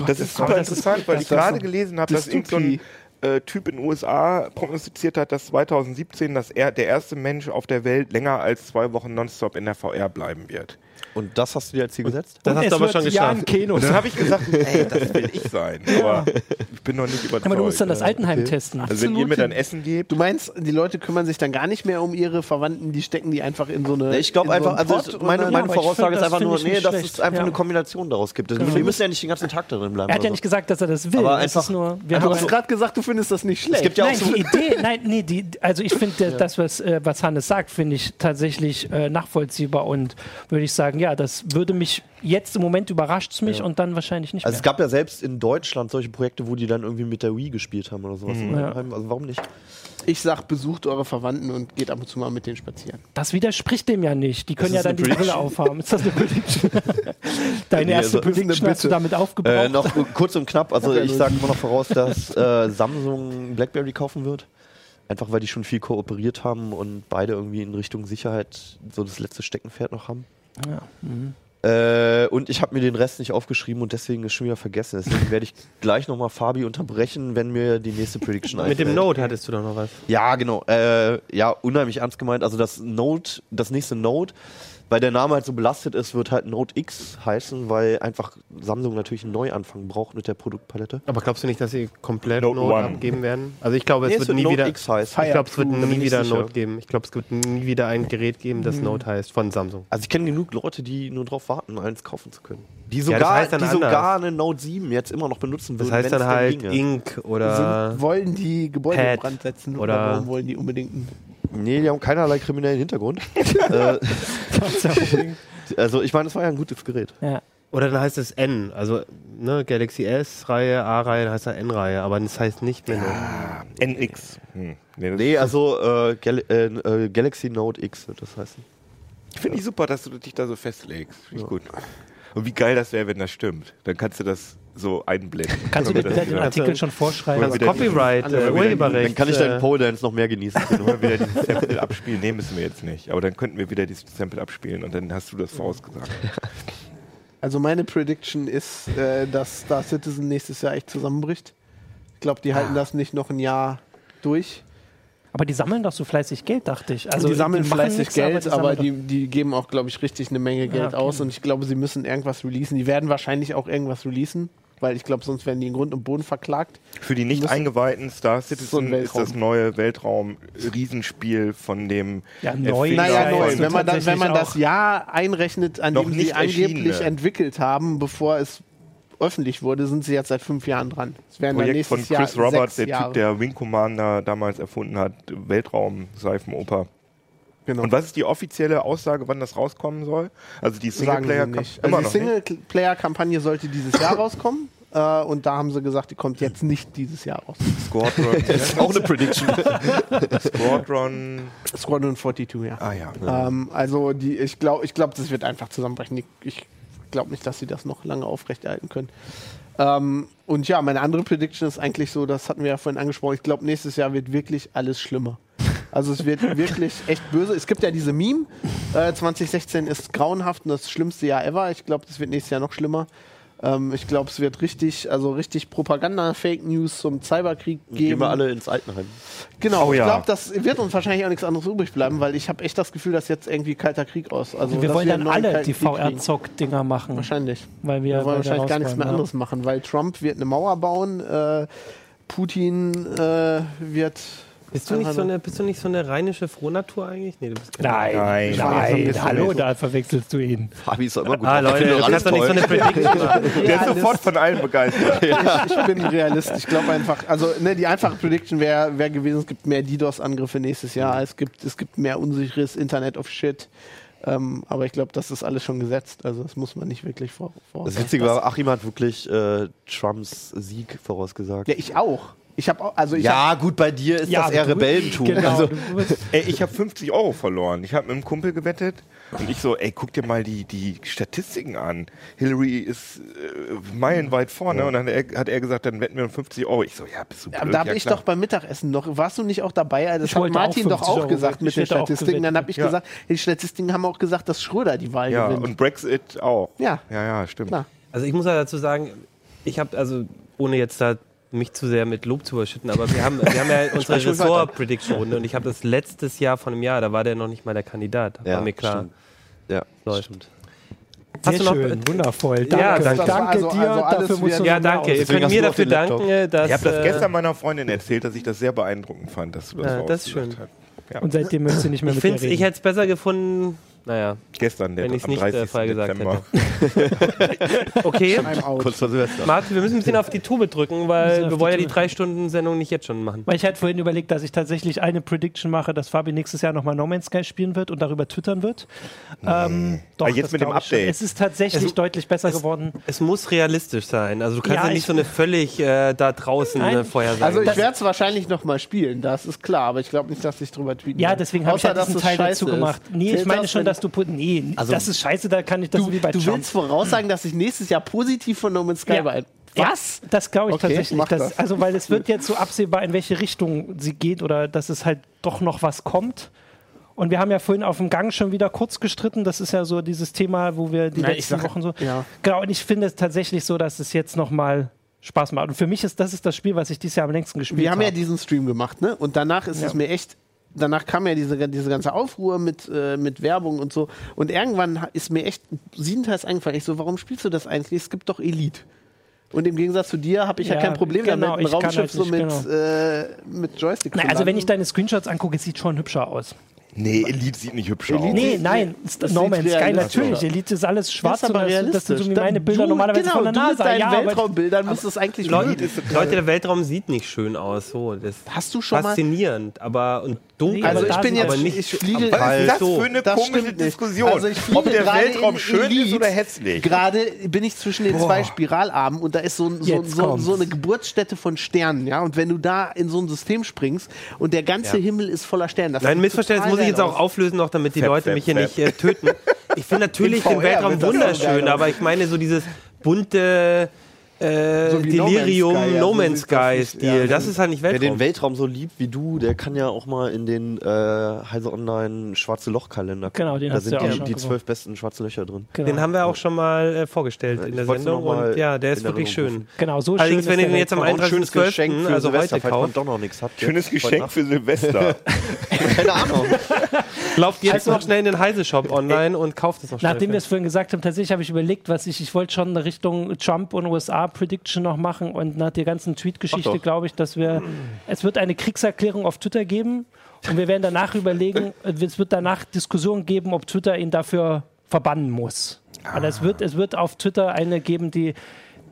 das ist aber super das ist- interessant, weil das ich ist gerade so gelesen habe, dass irgend so ein äh, Typ in den USA prognostiziert hat, dass 2017 dass er, der erste Mensch auf der Welt länger als zwei Wochen nonstop in der VR bleiben wird. Und das hast du dir als Ziel gesetzt? das Und hast du aber schon ja geschafft. dann sein. habe ich gesagt, <laughs> ey, das will ich sein. Aber ich bin noch nicht überzeugt. Aber du musst dann das Altenheim okay. testen. also wenn ihr mir dann Essen gebt, Du meinst, die Leute kümmern sich dann gar nicht mehr um ihre Verwandten, die stecken die einfach in so eine. Ich glaube in so einfach, einen also meine, ich Voraussage find, ist das einfach nur, nee, dass schlecht. es einfach Ja. eine Kombination daraus gibt. Also, Genau. Wir müssen ja nicht den ganzen Tag darin bleiben. Er hat ja oder nicht gesagt, dass er das will. Aber es einfach- ist nur, wir Du haben hast gerade gesagt, du findest das nicht schlecht. Es gibt ja auch Nein, so, die Idee, nein, nee, die, also ich <laughs> finde das, was, äh, was Hannes sagt, finde ich tatsächlich äh, nachvollziehbar und würde ich sagen, ja, das würde mich jetzt im Moment überrascht es mich und dann wahrscheinlich nicht Also es mehr. gab ja selbst in Deutschland solche Projekte, wo die dann irgendwie mit der Wii gespielt haben oder sowas. Ja. Also warum nicht? Ich sag, besucht eure Verwandten und geht ab und zu mal mit denen spazieren. Das widerspricht dem ja nicht. Die können ja dann die Brille aufhaben. Ist das eine <laughs> Prediction? <laughs> Deine Nee, erste also- Prediction hast du damit aufgebraucht? Äh, noch kurz und knapp, also <laughs> Ja, ich sage immer noch voraus, dass äh, Samsung BlackBerry kaufen wird. Einfach weil die schon viel kooperiert haben und beide irgendwie in Richtung Sicherheit so das letzte Steckenpferd noch haben. Ja. Mhm. Äh, und ich habe mir den Rest nicht aufgeschrieben und deswegen ist schon wieder vergessen. Deswegen werde ich gleich nochmal Fabi unterbrechen, wenn mir die nächste Prediction <laughs> Mit dem einfällt. Note hattest du doch noch was. Ja, genau. Äh, ja, unheimlich ernst gemeint. Also das Note, das nächste Note, weil der Name halt so belastet ist, wird halt Note X heißen, weil einfach Samsung natürlich einen Neuanfang braucht mit der Produktpalette. Aber glaubst du nicht, dass sie komplett Note Note, abgeben werden? Also ich glaube, es Nee, wird nie Note wieder. X heißen. Ich glaube, es wird nie wieder sicher. Note geben. Ich glaube, es wird nie wieder ein Gerät geben, das Note heißt von Samsung. Also ich kenne genug Leute, die nur darauf warten, eins kaufen zu können. Die das sogar, heißt dann die anders. sogar eine Note 7 jetzt immer noch benutzen Das würden. heißt wenn's dann halt. Ink oder. Sind, wollen die Gebäude in Brand setzen oder, oder- warum wollen die unbedingt einen Nee, die haben keinerlei kriminellen Hintergrund. <laughs> äh, <laughs> also ich meine, das war ja ein gutes Gerät. Ja. Oder dann heißt es N. Also ne, Galaxy S-Reihe, A-Reihe, dann heißt dann N-Reihe. Aber das heißt nicht mehr Note. NX. Hm. Nee, Nee, also äh, Gal äh, äh, Galaxy Note X wird das heißen. Finde ich super, dass du dich da so festlegst. Finde ich gut. Und wie geil das wäre, wenn das stimmt. Dann kannst du das so einblenden. Kannst du wieder das den Artikel schon vorschreiben? Also Copyright, äh, Urheberrecht. Dann kann ich äh, deinen Pole Dance noch mehr genießen. <laughs> Können wir wieder dieses Sample abspielen? Nee, müssen wir jetzt nicht. Aber dann könnten wir wieder dieses Sample abspielen und dann hast du das vorausgesagt. <laughs> Also meine Prediction ist, äh, dass Star Citizen nächstes Jahr echt zusammenbricht. Ich glaube, die halten das nicht noch ein Jahr durch. Aber die sammeln doch so fleißig Geld, dachte ich. Also die sammeln machen fleißig nix, Geld, aber, sammeln die, die geben auch, glaube ich, richtig eine Menge Geld okay. aus. Und ich glaube, sie müssen irgendwas releasen. Die werden wahrscheinlich auch irgendwas releasen, weil ich glaube, sonst werden die in Grund und Boden verklagt. Für die nicht Müssen- eingeweihten Star So Citizen ein ist das Weltraum. neue Weltraum-Riesenspiel von dem Ja, neu. Naja, Ja, neu. Wenn man, das, wenn man das Jahr einrechnet, an Noch dem sie nicht angeblich entwickelt haben, bevor es öffentlich wurde, sind sie jetzt seit fünf Jahren dran. Es werden dann Projekt von Chris Jahr Roberts, der Jahre. Typ, der Wing Commander damals erfunden hat, Weltraum-Seifenoper. Genau. Und was ist die offizielle Aussage, wann das rauskommen soll? Also die sagen sie Singleplayer nicht. immer Also die. Singleplayer-Kampagne sollte dieses Jahr <laughs> rauskommen. Äh, und da haben sie gesagt, die kommt jetzt nicht dieses Jahr raus. Squadron, <laughs> Auch eine Prediction. <laughs> Squadron. Squadron 42, ja. Ah ja. Ähm, also die, ich glaube, ich glaub, das wird einfach zusammenbrechen. Ich, ich glaube nicht, dass sie das noch lange aufrechterhalten können. Ähm, und ja, meine andere Prediction ist eigentlich so, das hatten wir ja vorhin angesprochen, ich glaube, nächstes Jahr wird wirklich alles schlimmer. Also es wird wirklich echt böse. Es gibt ja diese Meme, äh, 2016 ist grauenhaft und das schlimmste Jahr ever. Ich glaube, das wird nächstes Jahr noch schlimmer. Ähm, ich glaube, es wird richtig, also richtig Propaganda, Fake News zum Cyberkrieg Gehen geben. wir alle ins Altenheim. Genau, Oh ich ja. glaube, das wird uns wahrscheinlich auch nichts anderes übrig bleiben, weil ich habe echt das Gefühl, dass jetzt irgendwie kalter Krieg aus. Also wir wollen dann einen neuen alle die. VR-Zock-Dinger machen. Wahrscheinlich. Weil wir, Wir wollen wahrscheinlich gar nichts mehr raus wollen, anderes machen, weil Trump wird eine Mauer bauen, äh, Putin äh, wird. Bist du, nicht so eine, bist du nicht so eine rheinische Frohnatur eigentlich? Nee, du bist keine. Nein, Nein, nein, hallo, da verwechselst du ihn. Fabi ist doch immer gut. Ah. Leute, du kannst doch nicht so eine Prediction machen. <laughs> Der ist sofort von allen begeistert. Ich bin Realist. Ich glaube einfach, also ne, die einfache Prediction wäre wär gewesen, es gibt mehr DDoS-Angriffe nächstes Jahr, es gibt, es gibt mehr unsicheres Internet of Shit. Ähm, aber ich glaube, das ist alles schon gesetzt. Also das muss man nicht wirklich vor. vor Das Witzige war, Achim hat wirklich äh, Trumps Sieg vorausgesagt. Ja, ich auch. Ich habe auch, also ich Ja, gut, bei dir ist das eher Rebellentum. Genau, Also, <laughs> Ey, ich habe 50 Euro verloren. Ich habe mit einem Kumpel gewettet und ich so, ey, guck dir mal die, die Statistiken an. Hillary ist äh, meilenweit vorne und dann hat er, hat er gesagt, dann wetten wir um 50 Euro. Ich so, ja, bist du blöd? Aber da habe ja, ich doch beim Mittagessen noch. Warst du nicht auch dabei? Also Das Ich hat Martin auch doch 50 auch Euro gesagt mit den Statistiken. Dann habe ich Ja. gesagt, die Statistiken haben auch gesagt, dass Schröder die Wahl Ja, gewinnt. und Brexit auch. Ja. Ja, ja, stimmt. Klar. Also ich muss ja dazu sagen, ich habe also, ohne jetzt da mich zu sehr mit Lob zu überschütten, aber wir haben, wir haben ja <laughs> unsere. Ressort-Prediction-Runde und ich habe das letztes Jahr von einem Jahr, da war der noch nicht mal der Kandidat, war ja, mir klar. Stimmt. Ja, Läuft. stimmt. Hast sehr du noch- schön, wundervoll. Danke, Ja, danke. danke war also- dir. also alles dafür musst du Ja, danke. Ihr könnt mir dafür danken, dass... Ich habe das äh, gestern meiner Freundin erzählt, dass ich das sehr beeindruckend fand, dass du das Ja, das ist schön. Ja. Und seitdem möchtest du nicht mehr ich mit ich hätte es besser gefunden, Naja, Gestern, der wenn ich es am nicht äh, 30. vorher gesagt Dezember. hätte. <laughs> okay. Kurz vor Silvester. Martin, wir müssen ein bisschen auf die Tube drücken, weil wir die wollen ja die drei Stunden Sendung nicht jetzt schon machen. Weil ich hatte vorhin überlegt, dass ich tatsächlich eine Prediction mache, dass Fabi nächstes Jahr nochmal No Man's Sky spielen wird und darüber twittern wird. Ähm, doch, Ah, jetzt mit dem ich schon. Update. Es ist tatsächlich Es- deutlich besser geworden. Es muss realistisch sein. Also du kannst ja, Ja, nicht ich- so eine völlig äh, da draußen Nein. äh, Vorhersage. Also ich werde es wahrscheinlich noch mal spielen, das ist klar, aber ich glaube nicht, dass ich drüber tweeten Ja, deswegen habe ich ja dass diesen es Teil scheiße dazu gemacht. Nee, ich meine schon, wenn- dass du... Nee, Also- das ist scheiße, da kann ich das Du, wie bei du Jump. willst voraussagen, dass ich nächstes Jahr positiv von No Man's Sky Ja. Was? das glaube ich Okay, tatsächlich. Das, das. Also, weil es wird jetzt so absehbar, in welche Richtung sie geht oder dass es halt doch noch was kommt. Und wir haben ja vorhin auf dem Gang schon wieder kurz gestritten. Das ist ja so dieses Thema, wo wir die Na, letzten sag- Wochen so. ja. Genau, und ich finde es tatsächlich so, dass es jetzt nochmal Spaß macht. Und für mich ist das ist das Spiel, was ich dieses Jahr am längsten gespielt Wir haben habe. ja diesen Stream gemacht, ne? Und danach ist Ja. es mir echt. Danach kam ja diese, diese ganze Aufruhr mit, äh, mit Werbung und so. Und irgendwann ist mir echt siebenteils eingefallen. Ich so, warum spielst du das eigentlich? Es gibt doch Elite. Und im Gegensatz zu dir habe ich ja, Ja, kein Problem genau, damit, ein ich kann Raumschiff halt so mit, genau. äh, mit Joystick Na, zu also wenn ich deine Screenshots angucke, es sieht schon hübscher aus. Nee, Elite sieht nicht hübsch Elite aus. Nee, nein, ist das No sieht Man's Sky natürlich. aus. Elite ist alles schwarz das ist aber das, realistisch. das sind so meine Bilder du, normalerweise genau, von der du mit NASA. deinen Ja, Weltraumbildern müsste es eigentlich Leute, Leute, der Weltraum sieht nicht schön aus. So, das ist Hast du schon mal- faszinierend, aber und dunkel. Nee, Also ich da bin jetzt, aber nicht ich fliege Was ist das so. für eine Das komische. Diskussion? Also ich fliege Ob der Weltraum schön ist Elite. oder hässlich? Gerade bin ich zwischen den zwei Spiralarmen und da ist so, so, so, so eine Geburtsstätte von Sternen, ja. Und wenn du da in so ein System springst und der ganze Ja. Himmel ist voller Sterne, das Nein, Missverständnis muss ich jetzt geil auch aus. auflösen, noch damit die Fap, Leute fap, mich hier fap. nicht äh, töten. Ich finde <laughs> natürlich den Weltraum wunderschön, aber ich meine so dieses bunte äh, So wie No Man's Delirium Sky, ja, No Sky. Stil. Ja, das ist halt nicht Wer den Weltraum. Weltraum so liebt wie du, der kann ja auch mal in den äh, Heise Online Schwarze Loch Kalender gucken. Genau, den Da hast du sind ja auch die, die zwölf besten schwarzen Löcher drin. Genau. Den haben wir auch schon mal äh, vorgestellt Ja, in der Sendung und ja, der ist in wirklich schön. rufen. Genau, so Allerdings, schön wenn ist ihr den jetzt am Weltraum. Auch ein schönes 31.12., Geschenk für also Silvester, heute falls man kauft. doch noch nichts hat. Schönes Geschenk für Silvester. <laughs> Keine Ahnung. <laughs> Lauft jetzt noch schnell in den Heise-Shop online und kauft es noch schnell. Nachdem wir es vorhin gesagt haben, tatsächlich habe ich überlegt, was ich, ich wollte schon eine Richtung Trump und USA Prediction noch machen und nach der ganzen Tweet-Geschichte glaube ich, dass wir, es wird eine Kriegserklärung auf Twitter geben und wir werden danach <laughs> überlegen, es wird danach Diskussionen geben, ob Twitter ihn dafür verbannen muss. Weil es wird, es wird auf Twitter eine geben, die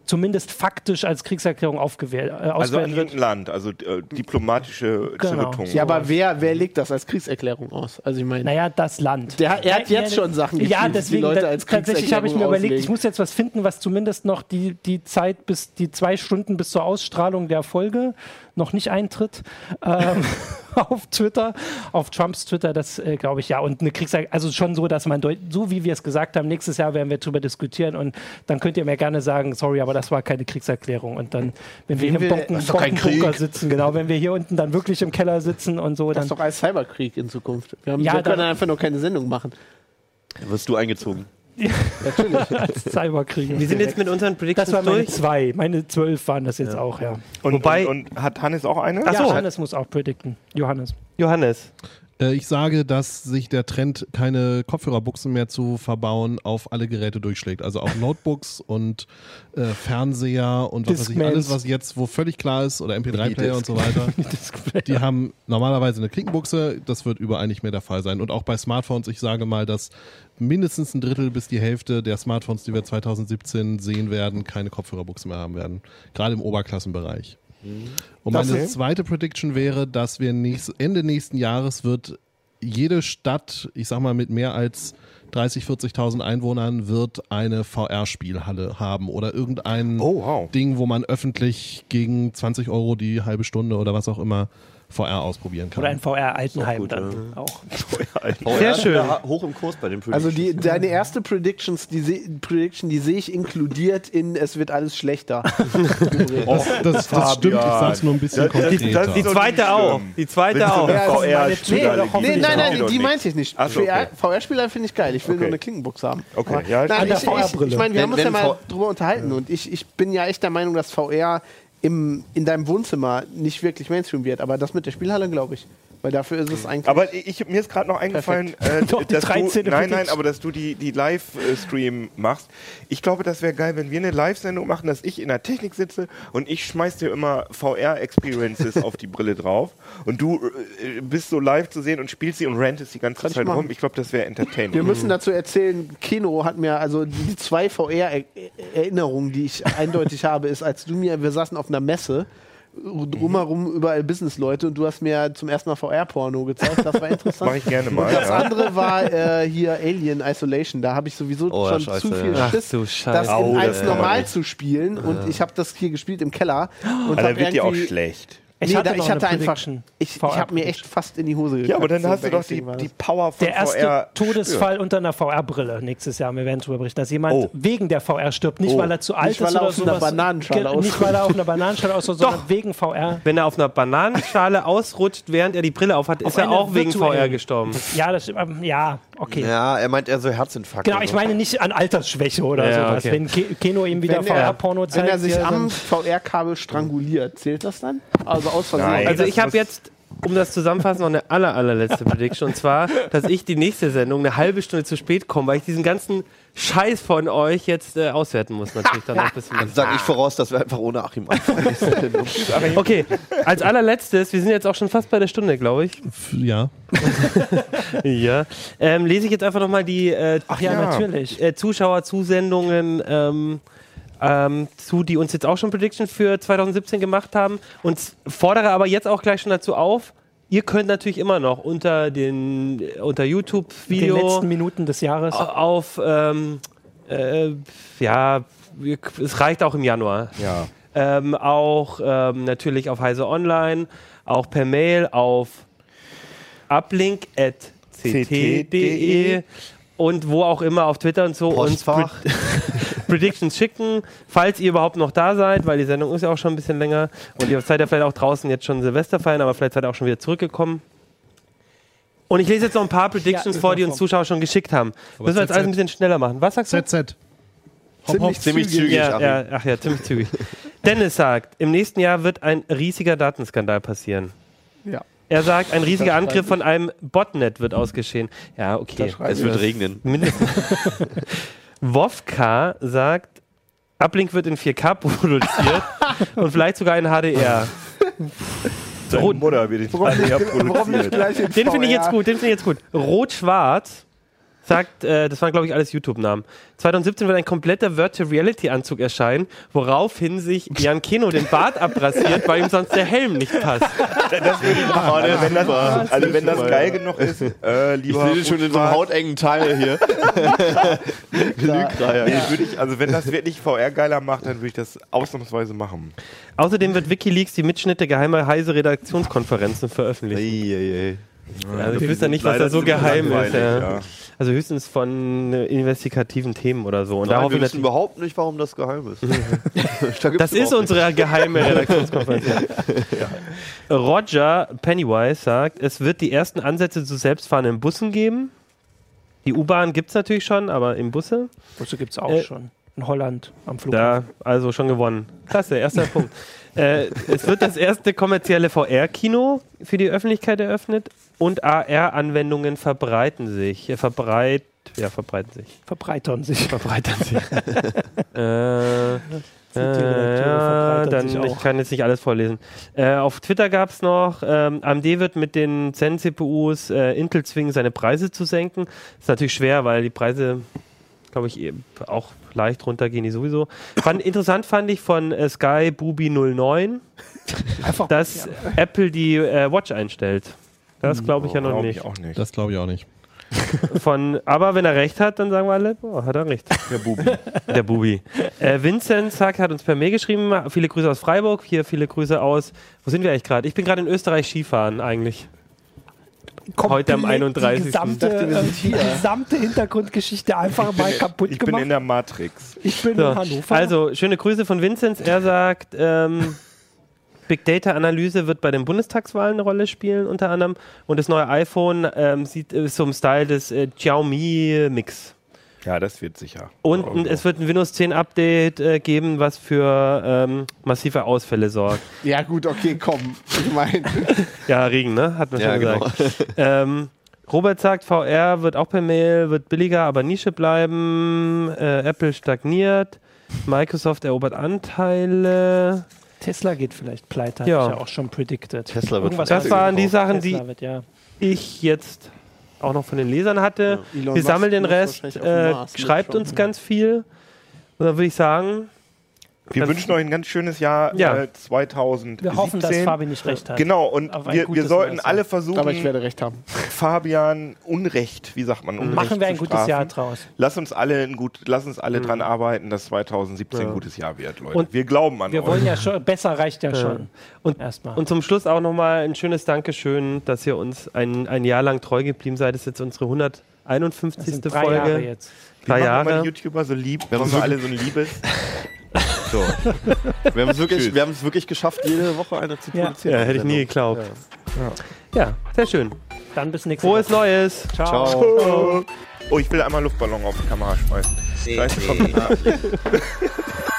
zumindest faktisch als Kriegserklärung aufgewählt, äh, Also an ausgewählt wird. Land, also äh, diplomatische Genau. Zerrüttung. Ja, aber wer, wer legt das als Kriegserklärung aus? Also ich meine, Naja, das Land. Der- er hat jetzt ja, schon Sachen Ja, getweetet, die deswegen, Leute als tatsächlich habe ich mir Kriegserklärung überlegt, ich auslegen. muss jetzt was finden, was zumindest noch die, die Zeit bis die zwei Stunden bis zur Ausstrahlung der Folge noch nicht eintritt ähm, <laughs> auf Twitter, auf Trumps Twitter, das äh, glaube ich ja. Und eine Kriegserklärung, also schon so, dass man, deut- so wie wir es gesagt haben, nächstes Jahr werden wir darüber diskutieren und dann könnt ihr mir gerne sagen, sorry, aber das war keine Kriegserklärung. Und dann, wenn wir Wen hier im wir- Bonken, das Krieg. sitzen, genau, wenn wir hier unten dann wirklich im Keller sitzen und so, das dann ist doch als Cyberkrieg in Zukunft. Wir, haben, Ja, wir können dann- einfach nur keine Sendung machen. Wirst du eingezogen. <laughs> als Cyberkrieg. Wir sind jetzt mit unseren Predictions Das war meine durch. zwei. Meine zwölf waren das jetzt auch, ja. Und, Wobei- und, und hat Hannes auch eine? Ach ja, so. Johannes muss auch predikten. Johannes. Johannes. Äh, ich sage, dass sich der Trend, keine Kopfhörerbuchsen mehr zu verbauen, auf alle Geräte durchschlägt. Also auf <laughs> Notebooks und äh, Fernseher und was weiß ich, alles, was jetzt, wo völlig klar ist, oder MP3-Player und so weiter. <laughs> Die haben normalerweise eine Klinkenbuchse, das wird überall nicht mehr der Fall sein. Und auch bei Smartphones, ich sage mal, dass mindestens ein Drittel bis die Hälfte der Smartphones, die wir 2017 sehen werden, keine Kopfhörerbuchse mehr haben werden. Gerade im Oberklassenbereich. Und Das meine ist- zweite Prediction wäre, dass wir nächst, Ende nächsten Jahres wird jede Stadt, ich sag mal mit mehr als 30, 40.000 Einwohnern, wird eine VR-Spielhalle haben oder irgendein Oh, wow. Ding, wo man öffentlich gegen 20 Euro die halbe Stunde oder was auch immer VR ausprobieren kann. Oder ein VR-Altenheim dann ja. auch. <laughs> Sehr schön. Ja, hoch im Kurs bei den Also Predictions. die, deine erste Predictions, die se Prediction, die sehe ich inkludiert in es wird alles schlechter. <laughs> das, das, das stimmt, ich sag's nur ein bisschen konkreter. Die zweite auch. Die zweite auch. Ja, VR Nee, nee, nein, nein, die nicht. meinte ich nicht. So, okay. VR-Spieler finde ich geil. Ich will Okay. nur eine Klinkenbox haben. Okay, ja, nein, ich, ich, ich meine, wir Wenn- haben uns ja mal V- drüber unterhalten und ich, ich bin ja echt der Meinung, dass VR im, in deinem Wohnzimmer nicht wirklich Mainstream wird. Aber das mit der Spielhalle, glaube ich. Weil dafür ist es eigentlich. Aber ich, mir ist gerade noch eingefallen, äh, <laughs> Doch, dass 13. du, nein, nein, aber dass du die, die Live-Stream machst. Ich glaube, das wäre geil, wenn wir eine Live-Sendung machen, dass ich in der Technik sitze und ich schmeiß dir immer VR-Experiences <laughs> auf die Brille drauf und du äh, bist so live zu sehen und spielst sie und rantest die ganze Kann ich Zeit machen. rum. Ich glaube, das wäre entertaining. Wir müssen dazu erzählen, Kino hat mir, also die zwei VR-Erinnerungen, die ich eindeutig <laughs> habe, ist, als du mir, wir saßen auf einer Messe, drumherum überall Businessleute und du hast mir zum ersten Mal VR-Porno gezeigt, das war <laughs> interessant. Mache ich gerne mal. Das Ja. andere war äh, hier Alien Isolation. Da habe ich sowieso Oh, schon scheiße, zu viel ja. Ach Schiss, du das in Oh, eins das normal war zu spielen. Und ich habe das hier gespielt im Keller. Und Aber dann wird dir auch schlecht. Ich nee, hatte da, ich hatte eine einfach, ich, ich habe mir echt fast in die Hose gekackt. Ja, aber dann so hast du doch die, die. Power von Der erste VR. Todesfall unter einer VR-Brille nächstes Jahr. Wir werden darüber berichten, dass jemand Oh. wegen der VR stirbt. Nicht, Oh. weil er zu alt Nicht, weil ist er oder auf einer sowas. Nicht, weil er auf einer Bananenschale <laughs> ausrutscht, sondern wegen VR. Wenn er auf einer Bananenschale <laughs> ausrutscht, während er die Brille aufhat, ist Auf er auch wegen. VR gestorben. Ja, das, ähm, ja, okay. Ja, er meint eher so Herzinfarkt. Genau, ich so. meine nicht an Altersschwäche oder Ja, sowas. okay. Wenn Ke Keno ihm wieder er- VR-Porno zeigt. Wenn er sich am VR-Kabel stranguliert, zählt das dann? Also aus Versehen. Nein. Also ich habe jetzt, um das zusammenfassen, noch eine aller, allerletzte Prediction. Und zwar, dass ich die nächste Sendung eine halbe Stunde zu spät komme, weil ich diesen ganzen Scheiß von euch jetzt äh, auswerten muss. Natürlich dann noch ein bisschen. Dann sage ich voraus, dass wir einfach ohne Achim anfangen. <laughs> Okay, als allerletztes, wir sind jetzt auch schon fast bei der Stunde, glaube ich. Ja. <laughs> Ja. Ähm, lese ich jetzt einfach nochmal die äh, Ach ja, Ja. natürlich. äh, Zuschauerzusendungen ähm, ähm, zu, die uns jetzt auch schon Prediction für 2017 gemacht haben. Und fordere aber jetzt auch gleich schon dazu auf, ihr könnt natürlich immer noch unter den unter Den YouTube-Video letzten Minuten des Jahres. auf ähm, äh, ja, es reicht auch im Januar. Ja. Ähm, auch ähm, natürlich auf Heise Online, auch per Mail auf uplink.ct.de und wo auch immer auf Twitter und so uns Postfach. Pre <laughs> Predictions schicken, falls ihr überhaupt noch da seid, weil die Sendung ist ja auch schon ein bisschen länger und ihr seid ja vielleicht auch draußen jetzt schon Silvester feiern, aber vielleicht seid ihr auch schon wieder zurückgekommen. Und ich lese jetzt noch ein paar Predictions Ja, vor, die uns Zuschauer schon geschickt haben. Aber Müssen wir jetzt alles ein bisschen schneller machen. Was sagst du? ZZ. Hopp, Ziemlich hopp. Ziemlich zügig, Ja, ja, ach ja, ziemlich zügig. Dennis sagt, im nächsten Jahr wird ein riesiger Datenskandal passieren. Ja. Er sagt, ein riesiger Angriff von einem Botnet wird ausgeschehen. Ja, okay. Es wird regnen. Mindestens. <laughs> <laughs> Wovka sagt, Uplink wird in 4K <laughs> produziert und vielleicht sogar in HDR. Seine Rot- Mutter wird in nicht, VR warum nicht produziert. gleich in Den finde ich jetzt gut, den finde ich jetzt gut. Rot-Schwarz sagt, äh, das waren glaube ich alles YouTube-Namen. 2017 wird ein kompletter Virtual Reality-Anzug erscheinen, woraufhin sich Jan Keno den Bart abrasiert, weil ihm sonst der Helm nicht passt. Das würde ich machen. Also wenn das, also wenn das geil genug ist, äh, Ich lieber sehe den schon in so einem hautengen Teil hier. <laughs> Lügreier. Nee, würde ich, also wenn das wirklich VR geiler macht, dann würde ich das ausnahmsweise machen. Außerdem wird Wikileaks die Mitschnitte geheimer heise Redaktionskonferenzen veröffentlichen. Eieiei. Also ich wüsste nicht, was da so geheim ist. Ja. ja. Also höchstens von äh, investigativen Themen oder so. Und Nein, wir wissen überhaupt nicht, warum das geheim ist. <laughs> <laughs> Da das ist unsere geheime <laughs> Redaktionskonferenz. ja. Roger Pennywise sagt, es wird die ersten Ansätze zu selbstfahrenden Bussen geben. Die U-Bahn gibt es natürlich schon, aber im Busse. Busse gibt es auch Äh, schon. In Holland am Flughafen. Da, also schon gewonnen. Klasse, erster Punkt. Äh, es wird das erste kommerzielle VR-Kino für die Öffentlichkeit eröffnet und AR-Anwendungen verbreiten sich. Äh, verbreit, ja, verbreiten sich. Verbreitern sich. Verbreitern sich. <laughs> äh, äh, ja, dann, ich kann jetzt nicht alles vorlesen. Äh, auf Twitter gab es noch, ähm, AMD wird mit den Zen-CPUs äh, Intel zwingen, seine Preise zu senken. Ist natürlich schwer, weil die Preise, glaube ich, eben auch leicht runtergehen, die sowieso. Fand, interessant fand ich von äh, Sky Booby 09, Einfach dass Apple die äh, Watch einstellt. Das glaube ich ja noch nicht. ich auch nicht. Das glaube ich auch nicht. Von, aber wenn er recht hat, dann sagen wir alle, boah, hat er recht. Der Bubi. Der Bubi. Äh, Vincent sagt, hat uns per Mail geschrieben, viele Grüße aus Freiburg, hier viele Grüße aus, wo sind wir eigentlich gerade? Ich bin gerade in Österreich Skifahren eigentlich. Heute am komplett 31.. Die gesamte, Ich dachte, äh, gesamte Hintergrundgeschichte einfach mal kaputt Ich bin gemacht. in der Matrix. ich bin So, in Hannover. also, schöne Grüße von Vinzenz. Er sagt, ähm, <laughs> Big Data Analyse wird bei den Bundestagswahlen eine Rolle spielen, unter anderem. Und das neue iPhone ähm, sieht äh, so im Style des äh, Xiaomi Mix. Ja, das wird sicher. Und Also, es wird ein Windows 10 Update äh, geben, was für ähm, massive Ausfälle sorgt. <laughs> Ja, gut, okay, komm. Ich meine, <laughs> Ja, Regen, ne? Hat man Ja, schon genau. gesagt. <laughs> ähm, Robert sagt, VR wird auch per Mail, wird billiger, aber Nische bleiben. Äh, Apple stagniert. Microsoft erobert Anteile. Tesla geht vielleicht pleite, habe Ja. ich ja auch schon predicted. Tesla wird Irgendwas Das waren die Sachen, Tesla die wird, ja. ich jetzt auch noch von den Lesern hatte. Elon Wir sammeln den Rest. Äh, schreibt uns ganz viel. Und dann würde ich sagen, Wir Das- wünschen euch ein ganz schönes Jahr Ja. äh, 2017. Wir hoffen, dass Fabi nicht recht hat. Genau, und wir, wir sollten neues alle Jahr. versuchen, Aber ich werde recht haben. Fabian Unrecht, wie sagt man, Unrecht Machen wir ein zu gutes. Jahr draus. Lass uns alle, ein gut, lass uns alle dran arbeiten, dass 2017 ein gutes Jahr wird, Leute. Und wir glauben an Wir euch. wollen ja schon, besser reicht ja schon. Und, Erstmal. und zum Schluss auch nochmal ein schönes Dankeschön, dass ihr uns ein, ein Jahr lang treu geblieben seid. Das ist jetzt unsere das 151. sind drei Folge. Jahre jetzt. wir drei Jahre. die YouTuber so lieb, Wir wir so alle so ein liebes. <laughs> so. Wir haben es wirklich, wir haben es wirklich geschafft, jede Woche eine zu Ja. produzieren. Ja, hätte ich nie geglaubt. Ja, sehr schön. Dann bis nächste Frohes Woche. Neues. Ciao. Ciao. Oh, ich will einmal Luftballon auf die Kamera schmeißen. CD Scheiße, Uplink. <laughs>